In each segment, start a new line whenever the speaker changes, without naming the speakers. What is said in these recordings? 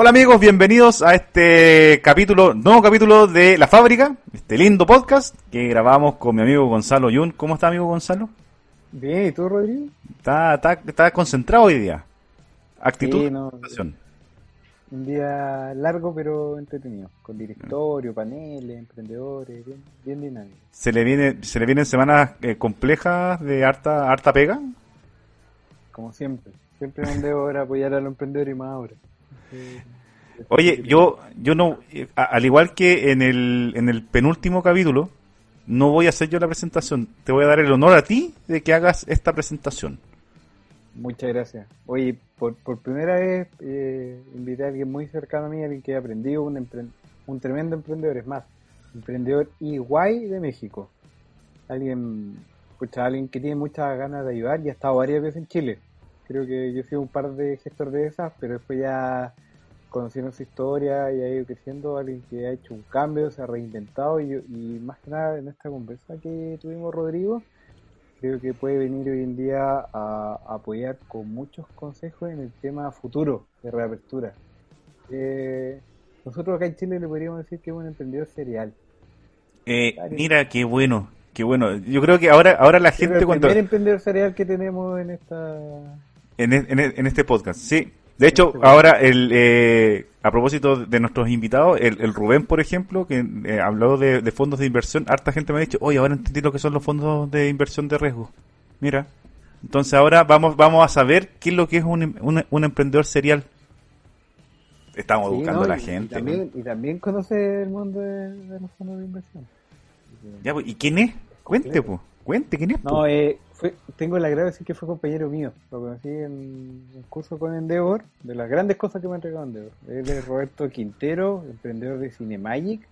Hola amigos, bienvenidos a este capítulo, nuevo capítulo de La Fábrica, este lindo podcast que grabamos con mi amigo Gonzalo Yun. ¿Cómo está amigo Gonzalo?
Bien, ¿y tú Rodrigo?
Está, está, está concentrado hoy día. Actitud.
Sí, no, un día largo pero entretenido, con directorio, paneles, emprendedores, bien, bien dinámico.
¿Se le viene, se le vienen semanas eh, complejas de harta, harta pega?
Como siempre, siempre me debo apoyar a los emprendedores y más ahora.
Oye, yo, yo no, al igual que en el, en el penúltimo capítulo, no voy a hacer yo la presentación. Te voy a dar el honor a ti de que hagas esta presentación.
Muchas gracias. Oye, por, primera vez eh, invité a alguien muy cercano a mí, alguien que ha aprendido, un, un tremendo emprendedor, es más, emprendedor iguay de México. Alguien, escucha, alguien que tiene muchas ganas de ayudar y ha estado varias veces en Chile. Creo que yo he sido un par de gestor de esas, pero después ya conociendo su historia y ha ido creciendo, alguien que ha hecho un cambio, se ha reinventado y, y más que nada en esta conversa que tuvimos Rodrigo, creo que puede venir hoy en día a, apoyar con muchos consejos en el tema futuro de reapertura. Eh, nosotros acá en Chile le podríamos decir que es un emprendedor serial.
Eh, mira, qué bueno, qué bueno. Yo creo que ahora, ahora la gente
el
cuando...
El primer emprendedor serial que tenemos en esta
en, en, este podcast, sí. De hecho, ahora, el, eh, a propósito de nuestros invitados, el, Rubén, por ejemplo, que eh, habló de, fondos de inversión, harta gente me ha dicho, oye, ahora entendí lo que son los fondos de inversión de riesgo. Mira. Entonces ahora vamos vamos a saber qué es lo que es un, un, emprendedor serial. Estamos buscando a la gente.
Y también, conoce el mundo de, los fondos de inversión.
Ya, pues, ¿y quién es? Cuente, pues. Cuente, ¿quién es?
No, eh, tengo el agrado de decir que fue compañero mío. Lo conocí en un curso con Endeavor, de las grandes cosas que me ha entregado Endeavor. Él es Roberto Quintero, emprendedor de Cinemagic,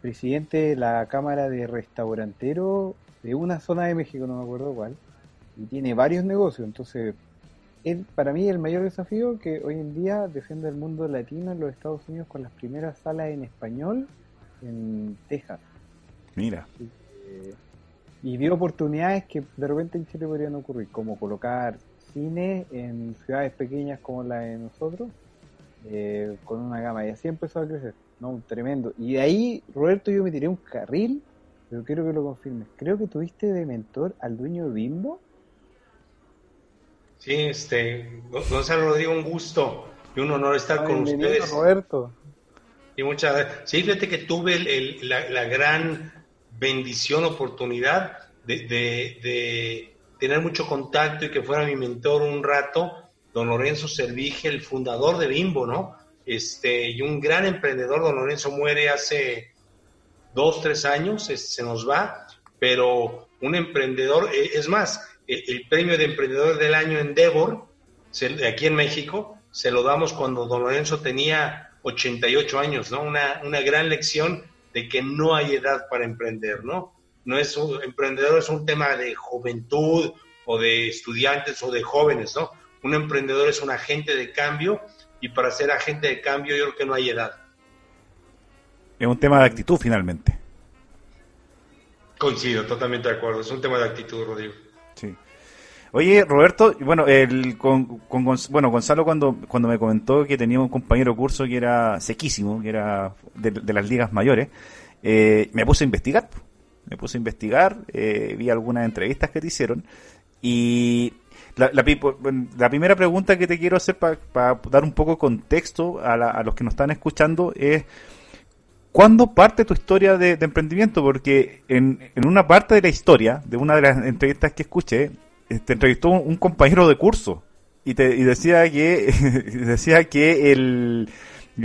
presidente de la Cámara de Restaurantero de una zona de México, no me acuerdo cuál, y tiene varios negocios. Entonces, él, para mí el mayor desafío que hoy en día defiende el mundo latino en los Estados Unidos con las primeras salas en español en Texas.
Mira.
Eh, y vio oportunidades que de repente en Chile podrían ocurrir, como colocar cine en ciudades pequeñas como la de nosotros, eh, con una gama, y así empezó a crecer, ¿no? Tremendo. Y de ahí, Roberto, yo me tiré un carril, pero quiero que lo confirmes. Creo que tuviste de mentor al dueño de Bimbo.
Sí, este, Gonzalo Rodrigo, un gusto y un honor estar con ustedes.
Roberto.
Y muchas gracias. Sí, fíjate que tuve el, la, la gran bendición, oportunidad de, tener mucho contacto y que fuera mi mentor un rato, don Lorenzo Servige, el fundador de Bimbo, ¿no? Este, y un gran emprendedor, don Lorenzo muere hace dos, tres años, se nos va, pero un emprendedor, e, es más, el, premio de emprendedor del año Endeavor, aquí en México, se lo damos cuando don Lorenzo tenía 88 años, ¿no? Una, una gran lección de que no hay edad para emprender, ¿no? No es un emprendedor, es un tema de juventud o de estudiantes o de jóvenes, ¿no? Un emprendedor es un agente de cambio y para ser agente de cambio yo creo que no hay edad.
Es un tema de actitud finalmente.
Coincido, totalmente de acuerdo. Es un tema de actitud, Rodrigo.
Oye, Roberto, bueno, el, con, bueno, Gonzalo cuando, cuando me comentó que tenía un compañero curso que era sequísimo, que era de, las ligas mayores, eh, me puse a investigar. Me puse a investigar, eh, vi algunas entrevistas que te hicieron y la, la, primera pregunta que te quiero hacer para dar un poco de contexto a, a, los que nos están escuchando es ¿cuándo parte tu historia de, de emprendimiento? Porque en, en, una parte de la historia, de una de las entrevistas que escuché, te entrevistó un, compañero de curso y te y decía que decía que el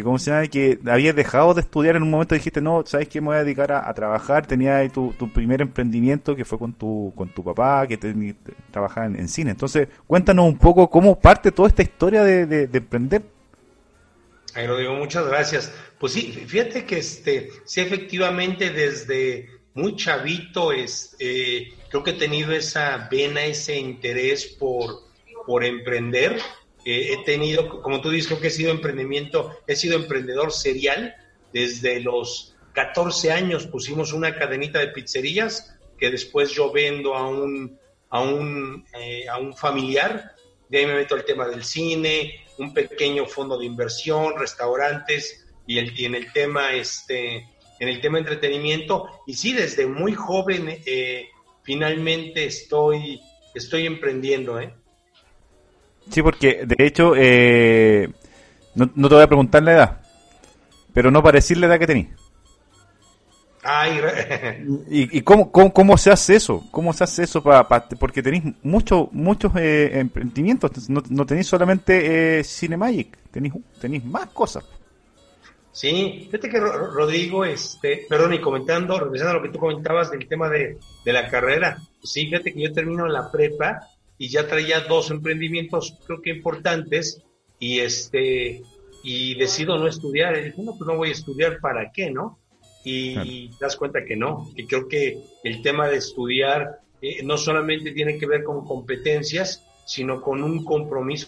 ¿cómo se llama? que habías dejado de estudiar en un momento dijiste no sabes que me voy a dedicar a, trabajar tenía tu, tu primer emprendimiento que fue con tu con tu papá que te, trabajaba en, cine entonces cuéntanos un poco cómo parte toda esta historia de, de, emprender
Ahí lo digo, muchas gracias. Pues sí, fíjate que este, sí, efectivamente, desde muy chavito, es, eh, creo que he tenido esa vena, ese interés por, por emprender. Eh, he tenido, como tú dices, creo que he sido emprendimiento, he sido emprendedor serial. Desde los 14 años pusimos una cadenita de pizzerías que después yo vendo a un, a un, eh, a un familiar de ahí me meto al tema del cine, un pequeño fondo de inversión, restaurantes y, el, y en el tema este en el tema entretenimiento y sí desde muy joven eh, finalmente estoy estoy emprendiendo ¿eh?
sí porque de hecho eh, no, no, te voy a preguntar la edad pero no para decir la edad que tenés
Ay,
¿Y, y cómo, cómo, cómo, se hace eso? ¿Cómo se hace eso? para porque tenéis muchos muchos eh, emprendimientos, no, no tenéis solamente eh, Cinemagic, tenéis, tenéis más cosas.
Sí, fíjate que Rodrigo, este, perdón, y comentando, regresando a lo que tú comentabas del tema de, de la carrera, pues sí, fíjate que yo termino la prepa y ya traía dos emprendimientos, creo que importantes, y este, y decido no estudiar, y dije, no, pues no voy a estudiar, ¿para qué, no? y te das cuenta que no, que creo que el tema de estudiar eh, no solamente tiene que ver con competencias, sino con un compromiso.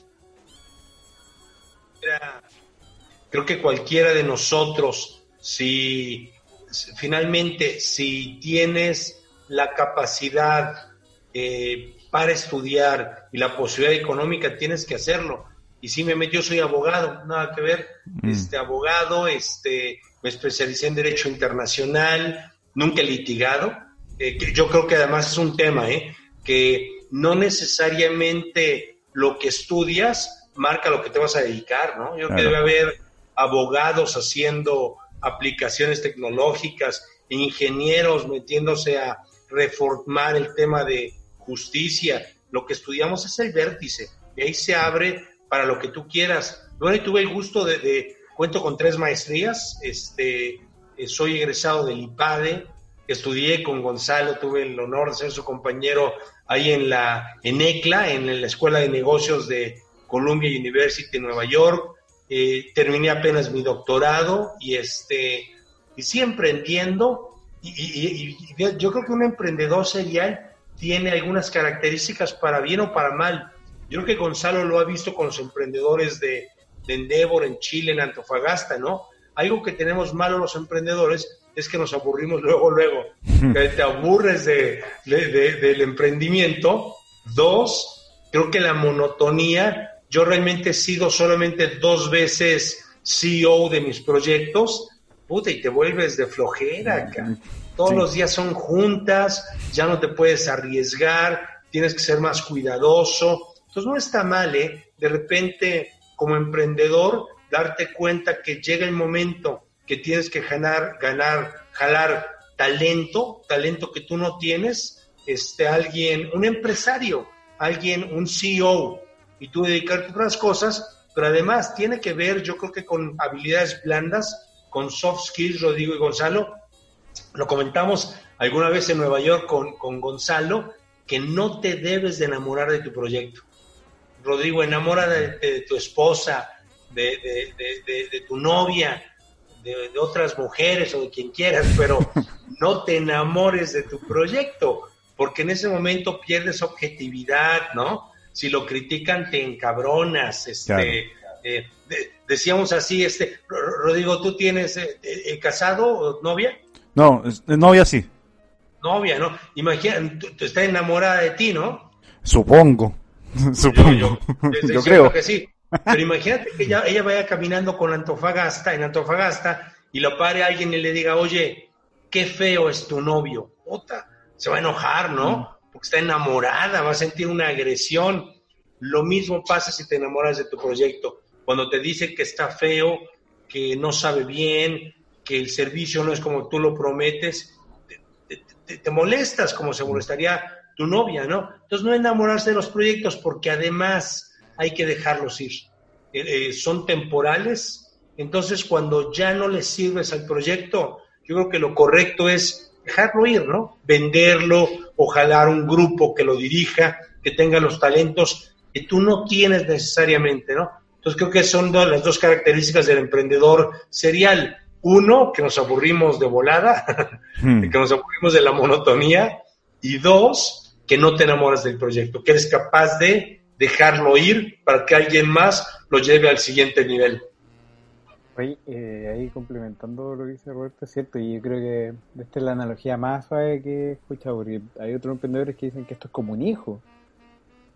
Creo que cualquiera de nosotros, si finalmente, si tienes la capacidad eh, para estudiar y la posibilidad económica, tienes que hacerlo. Y si me metió, soy abogado, nada que ver, mm. este abogado, este me especialicé en Derecho Internacional, nunca he litigado. Eh, yo creo que además es un tema, ¿eh? que no necesariamente lo que estudias marca lo que te vas a dedicar, ¿no? Yo creo que debe haber abogados haciendo aplicaciones tecnológicas, ingenieros metiéndose a reformar el tema de justicia. Lo que estudiamos es el vértice, y ahí se abre para lo que tú quieras. Bueno, y tuve el gusto de Cuento con tres maestrías, este, eh, soy egresado del IPADE, estudié con Gonzalo, tuve el honor de ser su compañero ahí en la en ECLA, en la Escuela de Negocios de Columbia University Nueva York. Eh, terminé apenas mi doctorado y este y sí emprendiendo y, y, yo creo que un emprendedor serial tiene algunas características para bien o para mal. Yo creo que Gonzalo lo ha visto con los emprendedores de, de Endeavor en Chile, en Antofagasta, ¿no? Algo que tenemos malo los emprendedores es que nos aburrimos luego, luego. te aburres de, del emprendimiento. Dos, creo que la monotonía. Yo realmente he sido solamente dos veces CEO de mis proyectos. Puta, y te vuelves de flojera, acá. Todos los días son juntas, ya no te puedes arriesgar, tienes que ser más cuidadoso. Entonces no está mal, ¿eh? De repente como emprendedor darte cuenta que llega el momento que tienes que ganar, ganar, jalar talento, talento que tú no tienes, este, alguien, un empresario, alguien, un CEO, y tú dedicarte a otras cosas, pero además tiene que ver, yo creo que con habilidades blandas, con soft skills, Rodrigo y Gonzalo. Lo comentamos alguna vez en Nueva York con, con Gonzalo, que no te debes de enamorar de tu proyecto. Rodrigo, enamora de, tu esposa, de, tu novia, de, otras mujeres o de quien quieras, pero no te enamores de tu proyecto, porque en ese momento pierdes objetividad, ¿no? Si lo critican, te encabronas, este... Eh, decíamos así, este, Rodrigo, ¿tú tienes eh, eh, casado o novia?
No, novia sí.
Novia, ¿no? Imagina, tú, estás enamorada de ti, ¿no?
Supongo. Supongo. Yo, creo.
que sí. Pero imagínate que ella, ella vaya caminando con Antofagasta, en Antofagasta, y lo pare alguien y le diga, oye, qué feo es tu novio. Puta, se va a enojar, ¿no? Porque está enamorada, va a sentir una agresión. Lo mismo pasa si te enamoras de tu proyecto. Cuando te dicen que está feo, que no sabe bien, que el servicio no es como tú lo prometes, te, molestas como se molestaría tu novia, ¿no? Entonces no enamorarse de los proyectos porque además hay que dejarlos ir. Eh, eh, son temporales, entonces cuando ya no les sirves al proyecto, yo creo que lo correcto es dejarlo ir, ¿no? Venderlo o jalar un grupo que lo dirija, que tenga los talentos que tú no tienes necesariamente, ¿no? Entonces creo que son las dos características del emprendedor serial. Uno, que nos aburrimos de volada, hmm. que nos aburrimos de la monotonía. Y dos, que no te enamoras del proyecto, que eres capaz de dejarlo ir para que alguien más lo lleve al siguiente nivel.
Oye, eh, ahí complementando lo que dice Roberto, es cierto, y yo creo que esta es la analogía más suave que he escuchado, porque hay otros emprendedores que dicen que esto es como un hijo.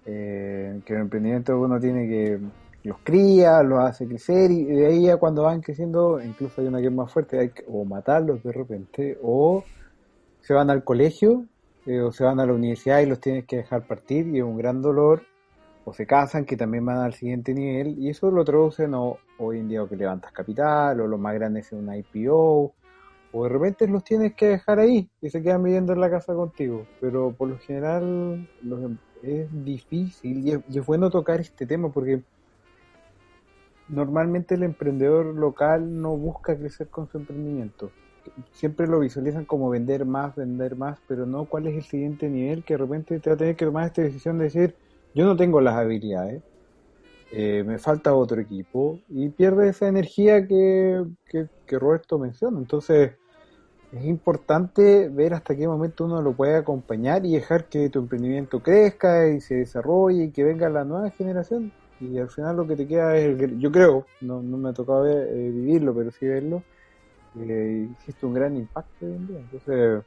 eh, que el emprendimiento uno tiene que los cría, los hace crecer y de ahí a cuando van creciendo, incluso hay una que es más fuerte, hay que o matarlos de repente o se van al colegio eh, o se van a la universidad y los tienes que dejar partir y es un gran dolor o se casan que también van al siguiente nivel y eso lo traducen hoy en día o que levantas capital o los más grandes en una IPO o de repente los tienes que dejar ahí y se quedan viviendo en la casa contigo pero por lo general los, es difícil y es, bueno tocar este tema porque normalmente el emprendedor local no busca crecer con su emprendimiento. Siempre lo visualizan como vender más, vender más, pero no cuál es el siguiente nivel que de repente te va a tener que tomar esta decisión de decir, yo no tengo las habilidades, eh, me falta otro equipo y pierde esa energía que, que, Roberto menciona. Entonces, es importante ver hasta qué momento uno lo puede acompañar y dejar que tu emprendimiento crezca y se desarrolle y que venga la nueva generación. Y al final lo que te queda es, yo creo, no, no me ha tocado eh, vivirlo, pero sí verlo, eh, existe un gran impacto hoy en día. Entonces,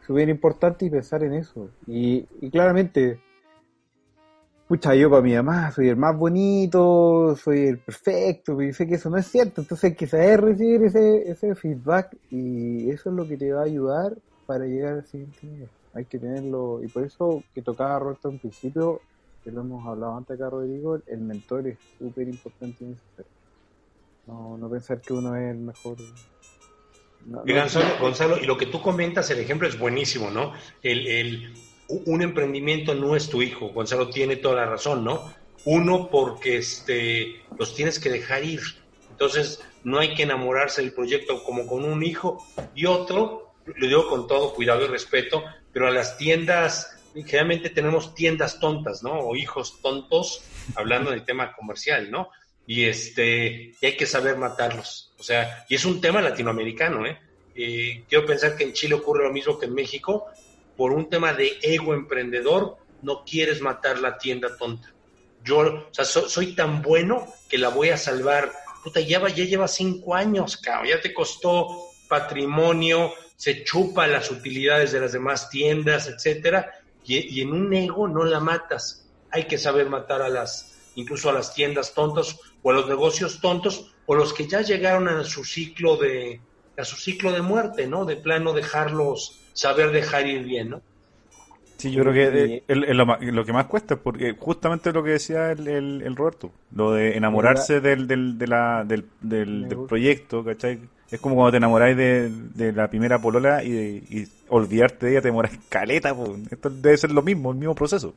es bien importante pensar en eso. Y claramente, pucha, yo para mi mamá soy el más bonito, soy el perfecto, y sé que eso no es cierto, entonces hay que saber recibir ese, ese feedback y eso es lo que te va a ayudar para llegar al siguiente nivel. Hay que tenerlo, y por eso que tocaba Roberto en principio, que lo hemos hablado antes acá Rodrigo, el mentor es súper importante y necesario. No, no pensar que uno es el mejor.
y Gonzalo, Gonzalo, y lo que tú comentas, el ejemplo es buenísimo, ¿no? El, el un emprendimiento no es tu hijo, Gonzalo tiene toda la razón, ¿no? Uno, porque este, los tienes que dejar ir. Entonces, no hay que enamorarse del proyecto como con un hijo. Y otro, lo digo con todo cuidado y respeto, pero a las tiendas, generalmente tenemos tiendas tontas, ¿no? O hijos tontos, hablando del tema comercial, ¿no? Y este, y hay que saber matarlos. O sea, y es un tema latinoamericano, ¿eh? eh quiero pensar que en Chile ocurre lo mismo que en México, por un tema de ego emprendedor, no quieres matar la tienda tonta. Yo, o sea, soy tan bueno que la voy a salvar. Puta, ya, ya lleva cinco años, cabrón. Ya te costó patrimonio, se chupa las utilidades de las demás tiendas, etcétera. Y, y, en un ego no la matas. Hay que saber matar a las, incluso a las tiendas tontas o a los negocios tontos o los que ya llegaron a su ciclo de, a su ciclo de muerte, ¿no? De plano dejarlos saber dejar ir bien, ¿no?
Sí, yo creo que es lo, que más cuesta, porque justamente lo que decía el, el, Roberto, lo de enamorarse del, del, de la, del, del, proyecto, ¿cachai? Es como cuando te enamoráis de, de la primera polola y, y, olvidarte de ella te demoras caleta, pues. esto debe ser lo mismo, el mismo proceso.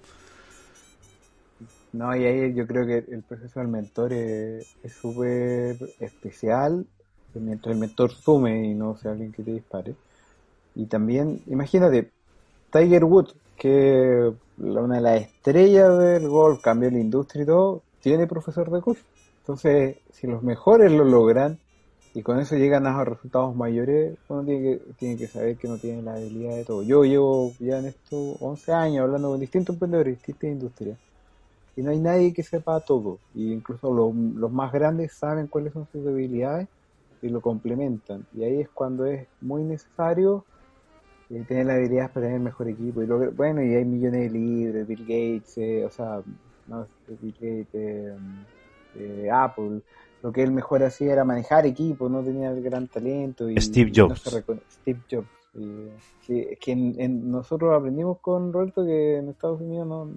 No, y ahí yo creo que el proceso del mentor es súper especial, mientras el mentor sume y no sea alguien que te dispare y también, imagínate, Tiger Woods, que una de las estrellas del golf, cambió la industria y todo, tiene profesor de golf. Entonces, si los mejores lo logran y con eso llegan a resultados mayores, uno tiene que, tiene que saber que no tiene la habilidad de todo. Yo llevo ya en esto 11 años hablando con distintos emprendedores, distintas industrias. Y no hay nadie que sepa todo. Y incluso los, los más grandes saben cuáles son sus debilidades y lo complementan. Y ahí es cuando es muy necesario y tener la habilidad para tener mejor equipo. Y bueno, y hay millones de libros, Bill Gates, eh, o sea, no, Bill Gates, eh, eh, Apple. Lo que él mejor hacía era manejar equipo, no tenía el gran talento. Y,
Steve Jobs.
Steve Jobs. que, que en, nosotros aprendimos con Roberto que en Estados Unidos no,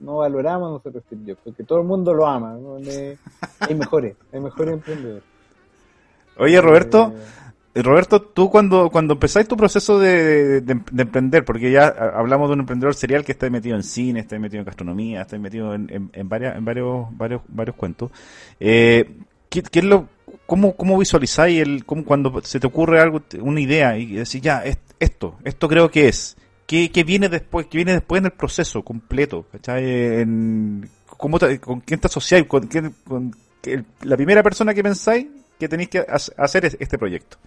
no valoramos nosotros Steve Jobs, porque todo el mundo lo ama. hay mejores, hay mejores emprendedores.
Oye, Roberto, Roberto, tú cuando, cuando empezáis tu proceso de, emprender, porque ya hablamos de un emprendedor serial que está metido en cine, está metido en gastronomía, está metido en, en, varias, en varios, varios, varios cuentos, eh, ¿qué, es lo, cómo, cómo visualizáis el, cómo cuando se te ocurre algo, una idea y decís, ya, esto, esto creo que es, ¿qué, qué viene después, qué viene después en el proceso completo? En, ¿cómo ¿Con quién te asociáis? ¿Con, quién, con la primera persona que pensáis que tenéis que hacer este proyecto?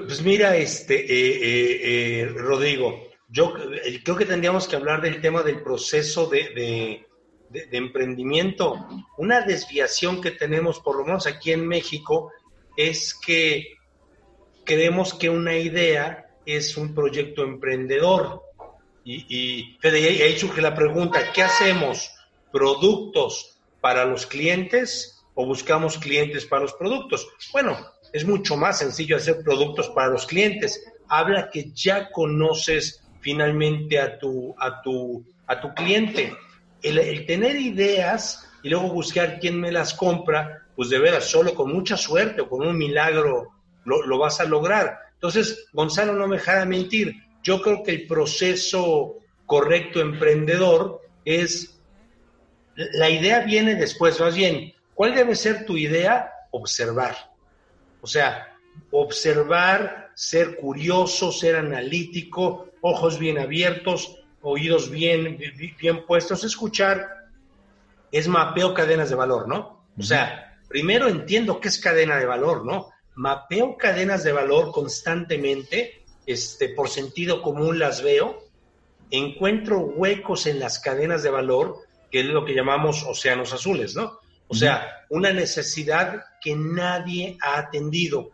Pues, mira, este, eh, eh, eh, Rodrigo, yo creo que tendríamos que hablar del tema del proceso de, emprendimiento. Una desviación que tenemos, por lo menos aquí en México, es que creemos que una idea es un proyecto emprendedor. Y, y ahí surge la pregunta, ¿qué hacemos? ¿Productos para los clientes o buscamos clientes para los productos? Bueno, es mucho más sencillo hacer productos para los clientes. Habla que ya conoces finalmente a tu, a tu, a tu cliente. El, tener ideas y luego buscar quién me las compra, pues de veras, solo con mucha suerte o con un milagro lo, lo vas a lograr. Entonces, Gonzalo, no me dejará mentir. Yo creo que el proceso correcto emprendedor es, la idea viene después, más bien, ¿cuál debe ser tu idea? Observar. O sea, observar, ser curioso, ser analítico, ojos bien abiertos, oídos bien, bien puestos, escuchar, es mapeo cadenas de valor, ¿no? O sea, primero entiendo qué es cadena de valor, ¿no? Mapeo cadenas de valor constantemente este, por sentido común las veo, encuentro huecos en las cadenas de valor, que es lo que llamamos océanos azules, ¿no? O sea, una necesidad que nadie ha atendido.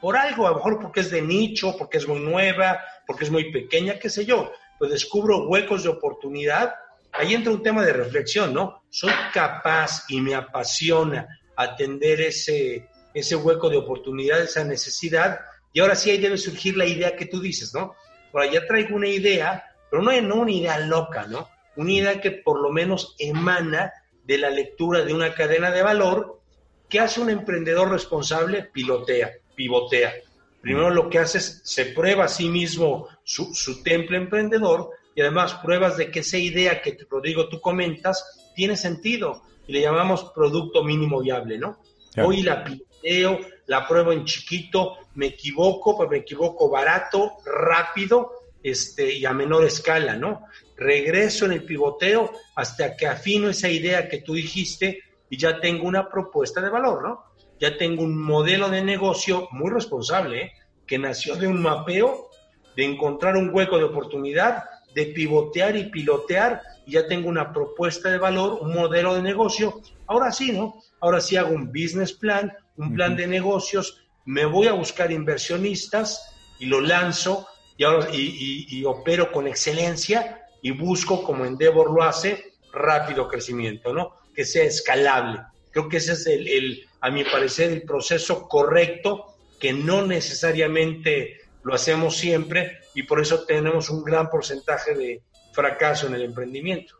Por algo, a lo mejor porque es de nicho, porque es muy nueva, porque es muy pequeña, qué sé yo. Pues descubro huecos de oportunidad. Ahí entra un tema de reflexión, ¿no? Soy capaz y me apasiona atender ese, ese hueco de oportunidad, esa necesidad, y ahora sí ahí debe surgir la idea que tú dices, ¿no? Ahora ya traigo una idea, pero no, no una idea loca, ¿no? Una idea que por lo menos emana de la lectura de una cadena de valor que hace un emprendedor responsable, pilotea, pivotea. Primero lo que hace es, se prueba a sí mismo su, su temple emprendedor y además pruebas de que esa idea que, Rodrigo, tú comentas, tiene sentido y le llamamos producto mínimo viable, ¿no? Hoy la piloteo, la pruebo en chiquito, me equivoco, pero me equivoco barato, rápido este, y a menor escala, ¿no? Regreso en el pivoteo hasta que afino esa idea que tú dijiste y ya tengo una propuesta de valor, ¿no? Ya tengo un modelo de negocio muy responsable, ¿eh? que nació de un mapeo, de encontrar un hueco de oportunidad, de pivotear y pilotear, y ya tengo una propuesta de valor, un modelo de negocio. Ahora sí, ¿no? Ahora sí hago un business plan, un plan de negocios, me voy a buscar inversionistas y lo lanzo y, ahora, y, opero con excelencia y busco, como Endeavor lo hace, rápido crecimiento, ¿no? Que sea escalable. Creo que ese es el, el, a mi parecer, el proceso correcto, que no necesariamente lo hacemos siempre y por eso tenemos un gran porcentaje de fracaso en el emprendimiento.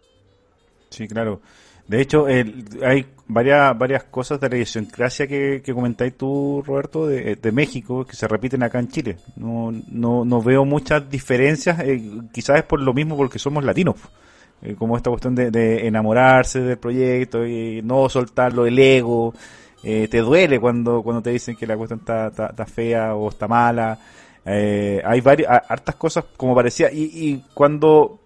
Sí, claro. De hecho, hay varias varias cosas de la idiosincrasia que, que comentáis tú, Roberto, de, México, que se repiten acá en Chile. No, no, no veo muchas diferencias, eh, quizás es por lo mismo porque somos latinos. Eh, como esta cuestión de, enamorarse del proyecto y no soltarlo, el ego. Eh, te duele cuando, cuando te dicen que la cuestión está, está, fea o está mala. hay varias, hartas cosas como parecía. Y, y cuando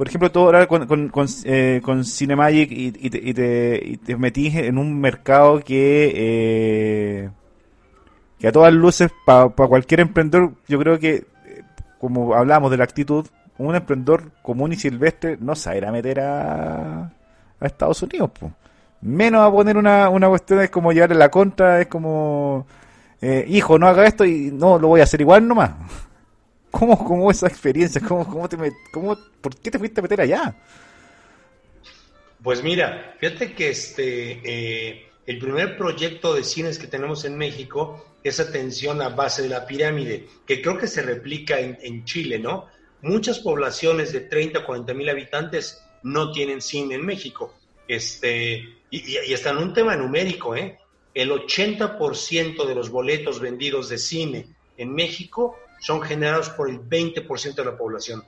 por ejemplo, tú ahora con, eh, Cinemagic y, te, y, te, y, te, metís en un mercado que, eh, que a todas luces, para cualquier emprendedor, yo creo que, eh, como hablamos de la actitud, un emprendedor común y silvestre no a meter a, a Estados Unidos. Menos a poner una, una cuestión, es como llevarle la contra, es como, eh, hijo, no haga esto y no, lo voy a hacer igual nomás. ¿Cómo, cómo esa experiencia? ¿Cómo, cómo te cómo, ¿Por qué te fuiste a meter allá?
Pues mira, fíjate que este eh, el primer proyecto de cines que tenemos en México es atención a base de la pirámide, que creo que se replica en, Chile, ¿no? Muchas poblaciones de 30 o 40 mil habitantes no tienen cine en México. Este, y, y, está en un tema numérico, ¿eh? El 80% de los boletos vendidos de cine en México son generados por el 20% de la población.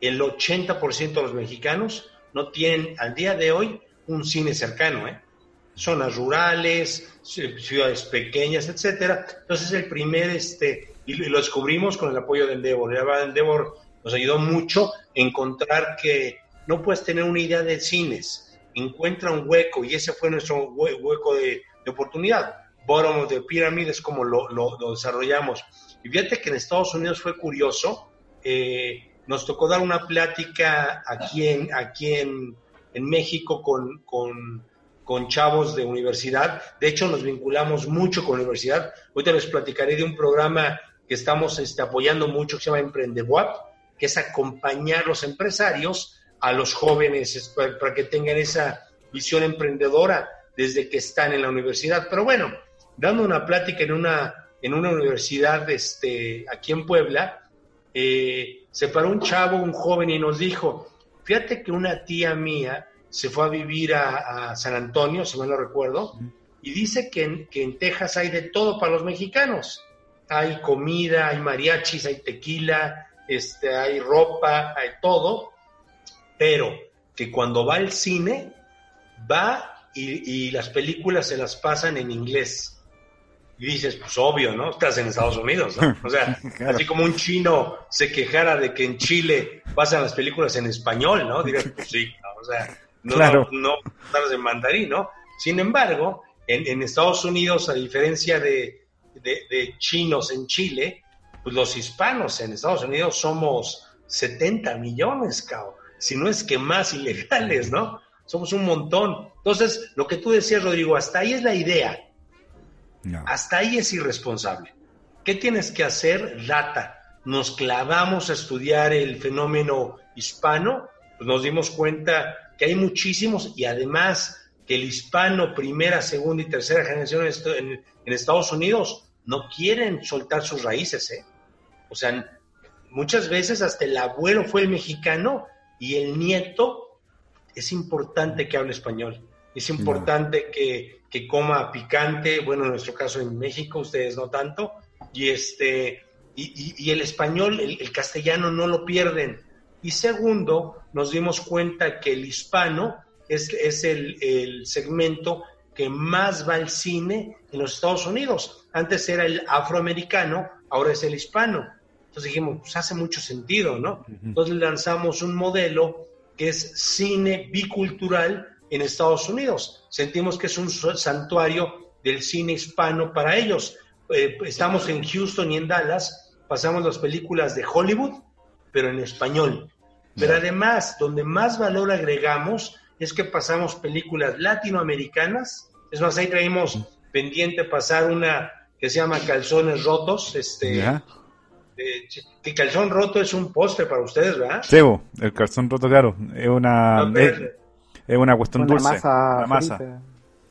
El 80% de los mexicanos no tienen al día de hoy un cine cercano, ¿eh? zonas rurales, ciudades pequeñas, etcétera. Entonces el primer, este, y lo descubrimos con el apoyo de Endeavor. Endeavor nos ayudó mucho a encontrar que no puedes tener una idea de cines, encuentra un hueco y ese fue nuestro hueco de, oportunidad. Bottom of the Pyramid es como lo, lo, lo desarrollamos. Y fíjate que en Estados Unidos fue curioso, eh, nos tocó dar una plática aquí en, aquí en, en México con, con, con, chavos de universidad. De hecho, nos vinculamos mucho con la universidad. Ahorita les platicaré de un programa que estamos este, apoyando mucho que se llama Emprendewap, que es acompañar los empresarios a los jóvenes para que tengan esa visión emprendedora desde que están en la universidad. Pero bueno, dando una plática en una, en una universidad este, aquí en Puebla, eh, se paró un chavo, un joven, y nos dijo, fíjate que una tía mía se fue a vivir a, San Antonio, si mal no recuerdo, y dice que en, que en Texas hay de todo para los mexicanos. Hay comida, hay mariachis, hay tequila, este, hay ropa, hay todo, pero que cuando va al cine, va y, las películas se las pasan en inglés. Y dices, pues obvio, ¿no? Estás en Estados Unidos, ¿no? O sea, así como un chino se quejara de que en Chile pasan las películas en español, ¿no? Dirías, pues sí, o sea, no, claro. no, no en mandarín, ¿no? Sin embargo, en, Estados Unidos, a diferencia de, de, chinos en Chile, pues los hispanos en Estados Unidos somos 70 millones, cao, si no es que más ilegales, ¿no? Somos un montón. Entonces, lo que tú decías, Rodrigo, hasta ahí es la idea. Hasta ahí es irresponsable. ¿Qué tienes que hacer? Data. Nos clavamos a estudiar el fenómeno hispano, pues nos dimos cuenta que hay muchísimos y además que el hispano primera, segunda y tercera generación en, Estados Unidos no quieren soltar sus raíces. ¿eh? O sea, muchas veces hasta el abuelo fue el mexicano y el nieto es importante que hable español. Es importante que, que, coma picante, bueno, en nuestro caso en México, ustedes no tanto, y este y, y, el español, el, el, castellano no lo pierden. Y segundo, nos dimos cuenta que el hispano es, el, segmento que más va al cine en los Estados Unidos. Antes era el afroamericano, ahora es el hispano. Entonces dijimos, pues hace mucho sentido, ¿no? Entonces lanzamos un modelo que es cine bicultural en Estados Unidos. Sentimos que es un santuario del cine hispano para ellos. Eh, estamos en Houston y en Dallas, pasamos las películas de Hollywood, pero en español. Pero además, donde más valor agregamos es que pasamos películas latinoamericanas. Es más, ahí traemos pendiente pasar una que se llama Calzones Rotos. Este, eh, que calzón roto es un postre para ustedes, ¿verdad?
Sí, el calzón roto, claro. Es una, es, una cuestión dulce.
Masa
masa.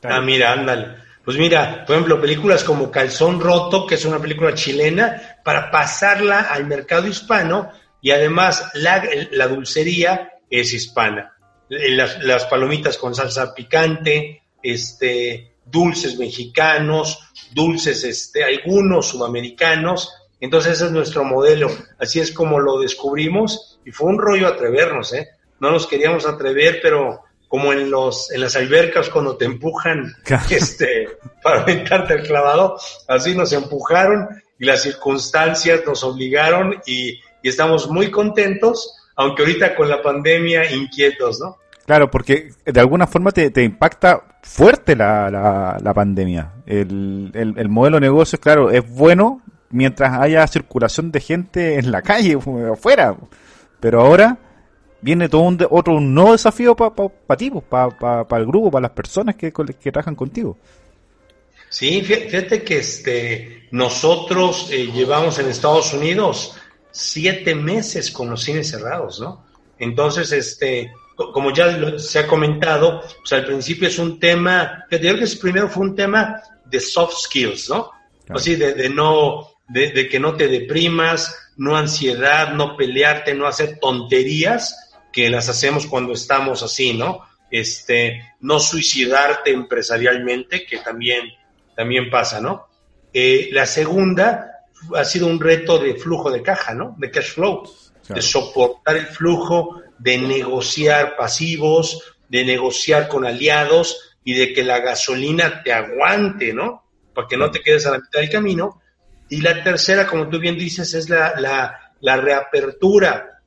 Ah, mira, ándale. Pues mira, por ejemplo, películas como Calzón Roto, que es una película chilena, para pasarla al mercado hispano y además la, la dulcería es hispana. Eh, las, palomitas con salsa picante, este, dulces mexicanos, dulces, este, algunos sudamericanos. Entonces ese es nuestro modelo. Así es como lo descubrimos y fue un rollo atrevernos, ¿eh? No nos queríamos atrever, pero como en los en las albercas cuando te empujan este para aventarte el clavado, así nos empujaron y las circunstancias nos obligaron y, y estamos muy contentos aunque ahorita con la pandemia inquietos, ¿no?
Claro, porque de alguna forma te, impacta fuerte la, la, pandemia. El, el, modelo de negocio, claro, es bueno mientras haya circulación de gente en la calle, afuera. Pero ahora viene todo un otro un nuevo desafío para pa, ti, para el grupo, para las personas que, que trabajan contigo.
Sí, fíjate que este, nosotros eh, llevamos en Estados Unidos siete meses con los cines cerrados, ¿no? Entonces, este, como ya se ha comentado, pues al principio es un tema, que creo que primero fue un tema de soft skills, ¿no? Así de, no, de, que no te deprimas, no ansiedad, no pelearte, no hacer tonterías que las hacemos cuando estamos así, ¿no? Este, no suicidarte empresarialmente, que también, también pasa, ¿no? Eh, la segunda ha sido un reto de flujo de caja, ¿no? De cash flow, de soportar el flujo, de negociar pasivos, de negociar con aliados y de que la gasolina te aguante, ¿no? Para que no te quedes a la mitad del camino. Y la tercera, como tú bien dices, es la, la, la reapertura.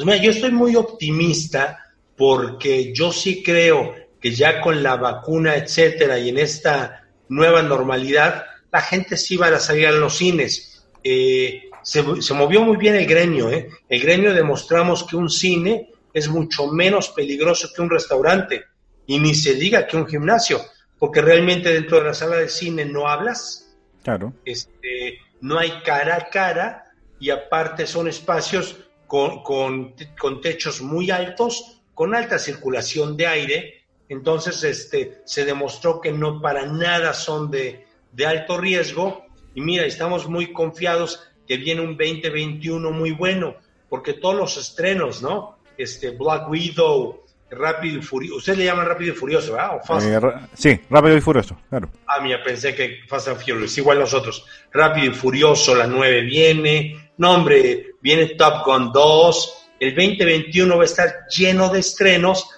Pues mira, yo estoy muy optimista porque yo sí creo que ya con la vacuna, etcétera, y en esta nueva normalidad, la gente sí va a salir a los cines. Eh, se, movió muy bien el gremio. ¿eh? El gremio demostramos que un cine es mucho menos peligroso que un restaurante y ni se diga que un gimnasio, porque realmente dentro de la sala de cine no hablas.
Claro.
Este, no hay cara a cara y aparte son espacios con, con, con techos muy altos, con alta circulación de aire, entonces este, se demostró que no para nada son de, de alto riesgo y mira, estamos muy confiados que viene un 2021 muy bueno, porque todos los estrenos, ¿no? Este Black Widow, Rápido y Furioso, ustedes le llaman Rápido y Furioso, ¿verdad?
Eh, sí, Rápido y Furioso, claro.
Ah, mira, pensé que Fast and Furious, igual nosotros. Rápido y Furioso, la 9 viene, no hombre, viene Top Gun 2, el 2021 va a estar lleno de estrenos,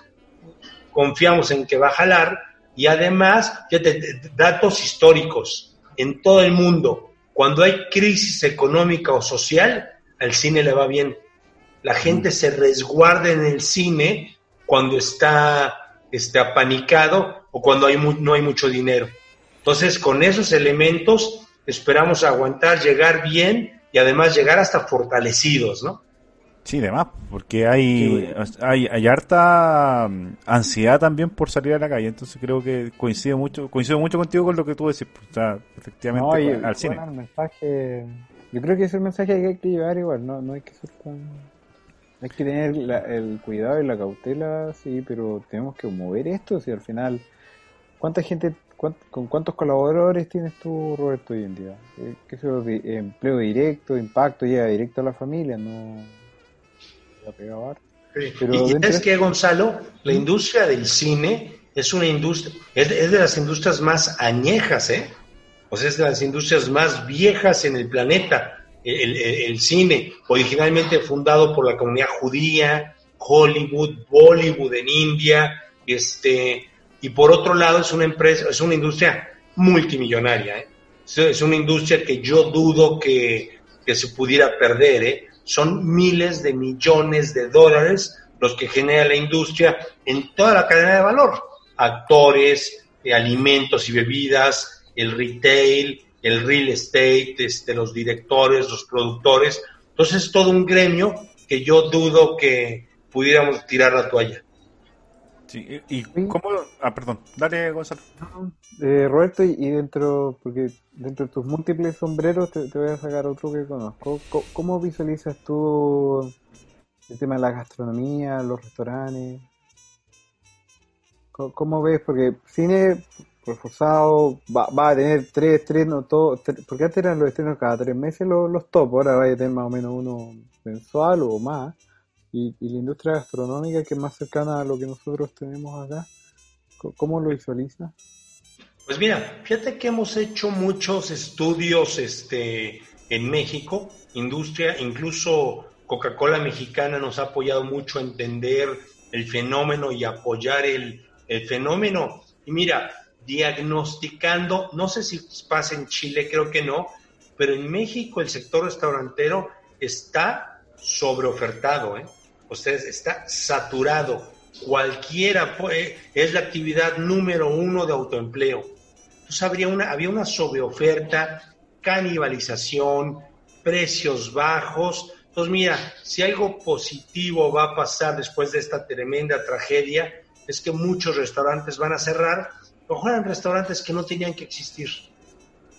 confiamos en que va a jalar, y además, fíjate, datos históricos, en todo el mundo, cuando hay crisis económica o social, al cine le va bien. La gente se resguarda en el cine cuando está este, apanicado o cuando hay no hay mucho dinero. Entonces, con esos elementos esperamos aguantar, llegar bien y además llegar hasta fortalecidos, ¿no?
Sí, demás, porque hay, hay, hay harta mm, ansiedad también por salir a la calle, entonces creo que coincido mucho coincido mucho contigo con lo que tú decís, pues, o sea, efectivamente al cine.
mensaje, yo creo que es el mensaje que hay que llevar igual, no, no hay que ser tan... Hay que tener el cuidado y la cautela, sí, pero tenemos que mover esto, si al final, ¿cuánta gente, con cuántos colaboradores tienes tú, Roberto, hoy en día? Eh, ¿Qué es empleo directo, impacto, llega directo a la familia, no
y es que, Gonzalo, la industria del cine es una industria, es, de las industrias más añejas, ¿eh? O sea, es de las industrias más viejas en el planeta. El, cine, originalmente fundado por la comunidad judía, Hollywood, Bollywood en India, este, y por otro lado es una empresa, es una industria multimillonaria, ¿eh? es una industria que yo dudo que, que se pudiera perder, ¿eh? son miles de millones de dólares los que genera la industria en toda la cadena de valor. Actores, eh, alimentos y bebidas, el retail, el real estate, este, los directores, los productores. Entonces es todo un gremio que yo dudo que pudiéramos tirar la toalla.
Sí, ¿y cómo? Ah, perdón, dale Gonzalo.
Eh, Roberto, y dentro, porque dentro de tus múltiples sombreros te, voy a sacar otro que conozco. ¿Cómo, visualizas tú el tema de la gastronomía, los restaurantes? ¿Cómo, ves? Porque cine reforzado va, va a tener tres tres no todo, porque antes eran los estrenos cada tres meses los, los top, ahora va a tener más o menos uno mensual o más y, la industria gastronómica que es más cercana a lo que nosotros tenemos acá, ¿cómo lo visualiza?
Pues mira, fíjate que hemos hecho muchos estudios este, en México, industria, incluso Coca-Cola mexicana nos ha apoyado mucho a entender el fenómeno y apoyar el, el fenómeno. Y mira, diagnosticando, no sé si pasa en Chile, creo que no, pero en México el sector restaurantero está sobreofertado, ¿eh? Ustedes está saturado. Cualquiera es la actividad número uno de autoempleo. Entonces habría una, había una sobreoferta, canibalización, precios bajos. Entonces mira, si algo positivo va a pasar después de esta tremenda tragedia, es que muchos restaurantes van a cerrar. A lo mejor eran restaurantes que no tenían que existir.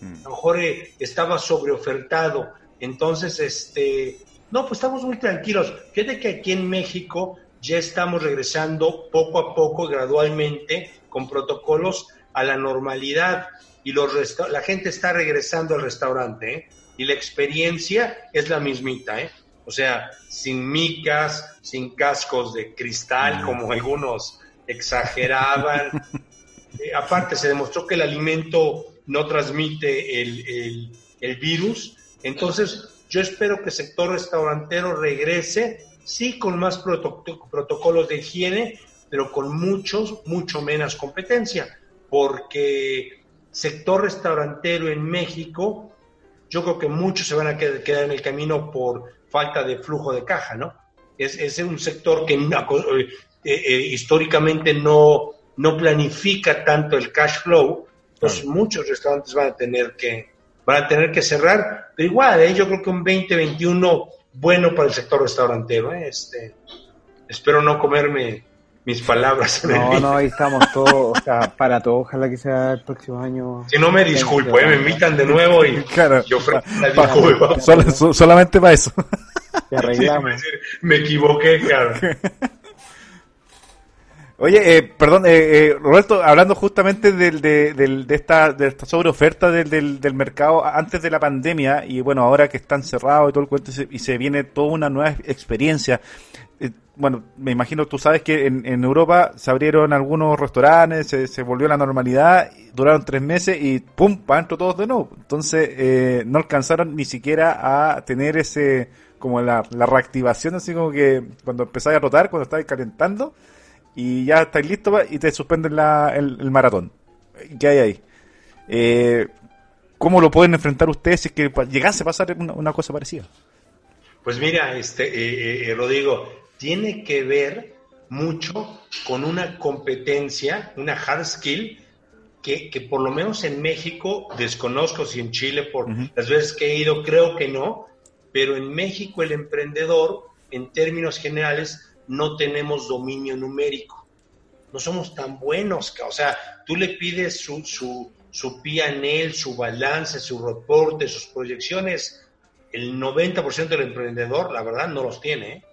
A lo mejor eh, estaba sobreofertado. Entonces, este, no, pues estamos muy tranquilos. Fíjate que aquí en México ya estamos regresando poco a poco, gradualmente, con protocolos a la normalidad y los la gente está regresando al restaurante ¿eh? y la experiencia es la mismita, ¿eh? O sea, sin micas, sin cascos de cristal, mm. como algunos exageraban. Eh, aparte, se demostró que el alimento no transmite el, el, el virus. Entonces, yo espero que el sector restaurantero regrese, sí, con más protocolos de higiene, pero con muchos, mucho menos competencia, porque sector restaurantero en México, yo creo que muchos se van a quedar en el camino por falta de flujo de caja, ¿no? Es, es un sector que eh, eh, históricamente no, no planifica tanto el cash flow, entonces muchos restaurantes van a tener que, van a tener que cerrar, pero igual, ¿eh? yo creo que un 2021 bueno para el sector restaurantero. ¿eh? Este, espero no comerme mis palabras.
no, no, ahí estamos todos, o sea, para todo, ojalá que sea el próximo año.
Si no me disculpo, eh, me invitan de nuevo y yo
solamente para eso.
Te arreglamos.
me equivoqué, claro.
Oye, eh, perdón, eh, eh, Roberto, hablando justamente del, de, del, de, esta, de esta sobreoferta del, del, del, mercado antes de la pandemia y bueno, ahora que están cerrados y todo el cuento y se, viene toda una nueva experiencia. Eh, bueno, me imagino, tú sabes que en, en Europa se abrieron algunos restaurantes, se, se, volvió la normalidad, duraron tres meses y ¡pum! para adentro todos de nuevo. Entonces, eh, no alcanzaron ni siquiera a tener ese, como la, la reactivación, así como que cuando empezáis a rotar, cuando estáis calentando, y ya estáis listos y te suspenden la, el, maratón. ¿Qué hay ahí? Eh, ¿Cómo lo pueden enfrentar ustedes si es que llegase a pasar una, cosa parecida?
Pues mira, este eh, eh, Rodrigo, tiene que ver mucho con una competencia, una hard skill, que, que, por lo menos en México, desconozco si en Chile, por las veces que he ido, creo que no, pero en México el emprendedor, en términos generales, no tenemos dominio numérico. No somos tan buenos, o sea, tú le pides su, su, su PNL, su balance, su reporte, sus proyecciones, el 90% del emprendedor, la verdad, no los tiene. ¿eh?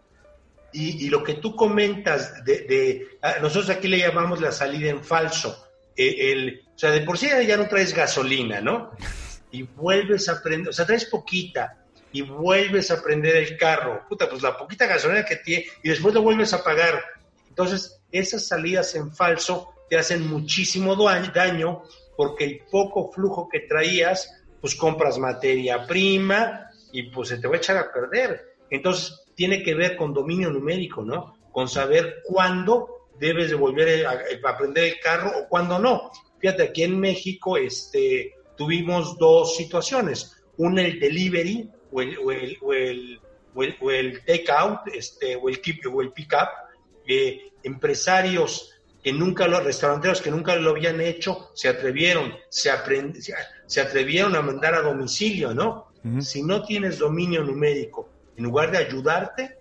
Y, lo que tú comentas de, nosotros aquí le llamamos la salida en falso. E, el, o sea, de por sí ya no traes gasolina, ¿no? Y vuelves a aprender, o sea, traes poquita, y vuelves a prender el carro, puta, pues la poquita gasolina que tiene y después lo vuelves a pagar. Entonces, esas salidas en falso te hacen muchísimo daño porque el poco flujo que traías, pues compras materia prima y pues se te va a echar a perder. Entonces, tiene que ver con dominio numérico, ¿no? Con saber cuándo debes de volver a, prender el carro o cuándo no. Fíjate, aquí en México este, tuvimos dos situaciones. Una, el delivery, o el, o el, o el, o el, take out, este, o el keep, o el pick up, eh, empresarios que nunca los restauranteros que nunca lo habían hecho se atrevieron, se, se atrevieron a mandar a domicilio, ¿no? Si no tienes dominio numérico, en lugar de ayudarte,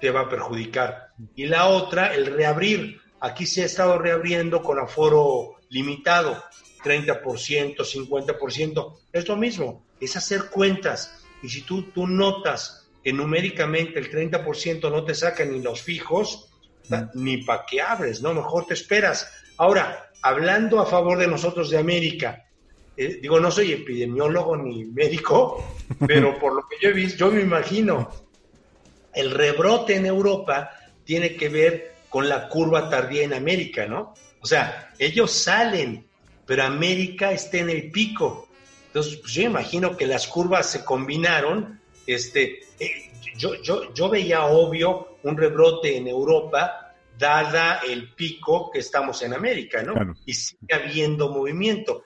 te va a perjudicar. Y la otra, el reabrir. Aquí se ha estado reabriendo con aforo limitado, 30%, 50%. Es lo mismo, es hacer cuentas. Y si tú, tú notas que numéricamente el 30% no te saca ni los fijos, mm. ni para qué abres, ¿no? Mejor te esperas. Ahora, hablando a favor de nosotros de América, eh, digo, no soy epidemiólogo ni médico, pero por lo que yo he visto, yo me imagino, el rebrote en Europa tiene que ver con la curva tardía en América, ¿no? O sea, ellos salen, pero América está en el pico. Entonces, pues yo imagino que las curvas se combinaron. Este, eh, yo, yo, yo veía obvio un rebrote en Europa, dada el pico que estamos en América, ¿no? Y sigue habiendo movimiento.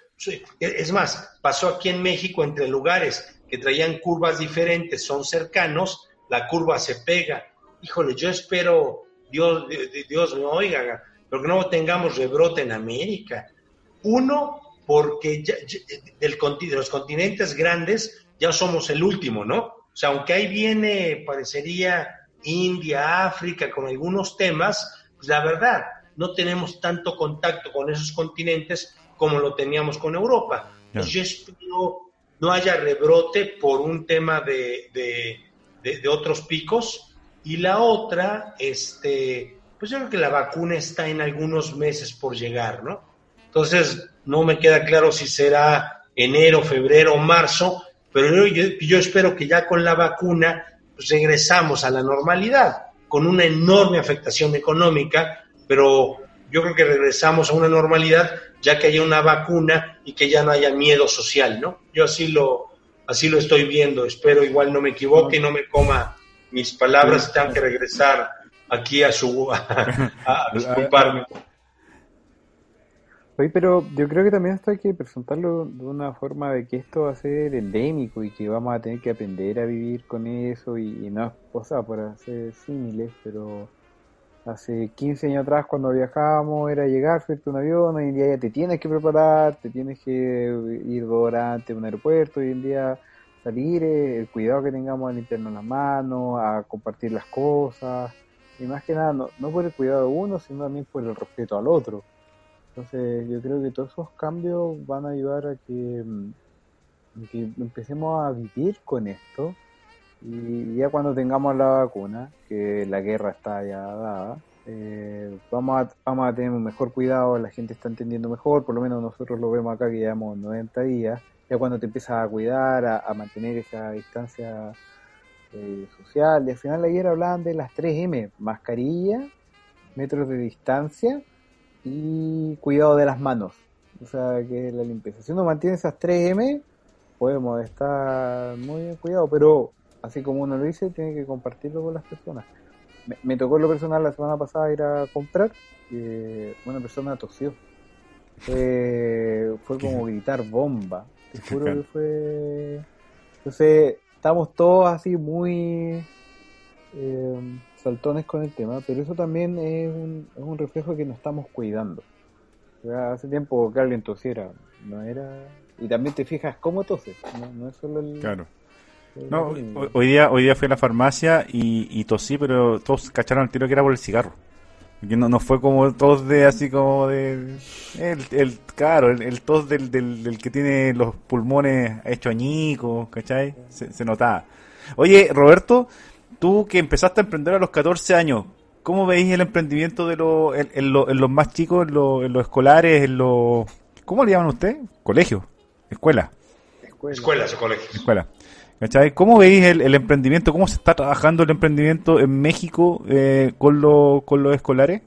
Es más, pasó aquí en México entre lugares que traían curvas diferentes, son cercanos, la curva se pega. Híjole, yo espero, Dios, Dios me oiga, pero que no tengamos rebrote en América. Uno, porque del, de los continentes grandes ya somos el último, ¿no? O sea, aunque ahí viene, parecería India, África, con algunos temas, pues la verdad, no tenemos tanto contacto con esos continentes como lo teníamos con Europa. yo espero no haya rebrote por un tema de, de, de, otros picos. Y la otra, este, pues yo creo que la vacuna está en algunos meses por llegar, ¿no? Entonces, no me queda claro si será enero, febrero o marzo, pero yo, espero que ya con la vacuna pues, regresamos a la normalidad, con una enorme afectación económica, pero yo creo que regresamos a una normalidad ya que haya una vacuna y que ya no haya miedo social, ¿no? Yo así lo, así lo estoy viendo, espero igual no me equivoque y no me coma mis palabras, tengo que regresar aquí a su a disculparme.
Oye, pero yo creo que también esto hay que presentarlo de una forma de que esto va a ser endémico y que vamos a tener que aprender a vivir con eso y, no, o sea, por hacer símiles, pero hace 15 años atrás cuando viajábamos era llegar, subirte un avión, hoy en día ya te tienes que preparar, te tienes que ir a un aeropuerto, hoy en día salir, el cuidado que tengamos al limpiarnos las manos, a compartir las cosas, y más que nada no, no por el cuidado de uno, sino también por el respeto al otro. Entonces yo creo que todos esos cambios van a ayudar a que, mm, que empecemos a vivir con esto. Y ya cuando tengamos la vacuna, que la guerra está ya dada, eh, vamos, a, vamos a tener un mejor cuidado, la gente está entendiendo mejor, por lo menos nosotros lo vemos acá que llevamos 90 días, ya cuando te empiezas a cuidar, a, mantener esa distancia eh, social, y al final ayer hablaban de las 3M, mascarilla, metros de distancia y cuidado de las manos, o sea que la limpieza. Si uno mantiene esas 3M, podemos estar muy bien cuidado, pero así como uno lo dice, tiene que compartirlo con las personas. Me, me tocó en lo personal la semana pasada ir a comprar, y una persona tosió. Fue, fue como gritar bomba. Te juro que fue. Entonces, estamos todos así muy eh, saltones con el tema, pero eso también es un, es un reflejo que nos estamos cuidando. Ya hace tiempo que alguien tosiera, no era. Y también te fijas cómo toses, no, no es solo el.
Claro.
el-
No,
el-
hoy, hoy día, hoy día fui a la farmacia y, y tosí, pero todos cacharon al tiro que era por el cigarro. Que no, no fue como tos de así como de... El, el claro, el, el tos del, del, del que tiene los pulmones hechos añicos, ¿cachai? Se, se notaba. Oye, Roberto, tú que empezaste a emprender a los 14 años, ¿cómo veis el emprendimiento de los, en, en lo- en los más chicos, en, los- en los escolares, en los... ¿Cómo le llaman usted? Colegio, escuela.
escuela.
Escuelas o colegios.
escuela. ¿Cachai? ¿Cómo veis el, el emprendimiento? ¿Cómo se está trabajando el emprendimiento en México eh, con, lo- con los escolares?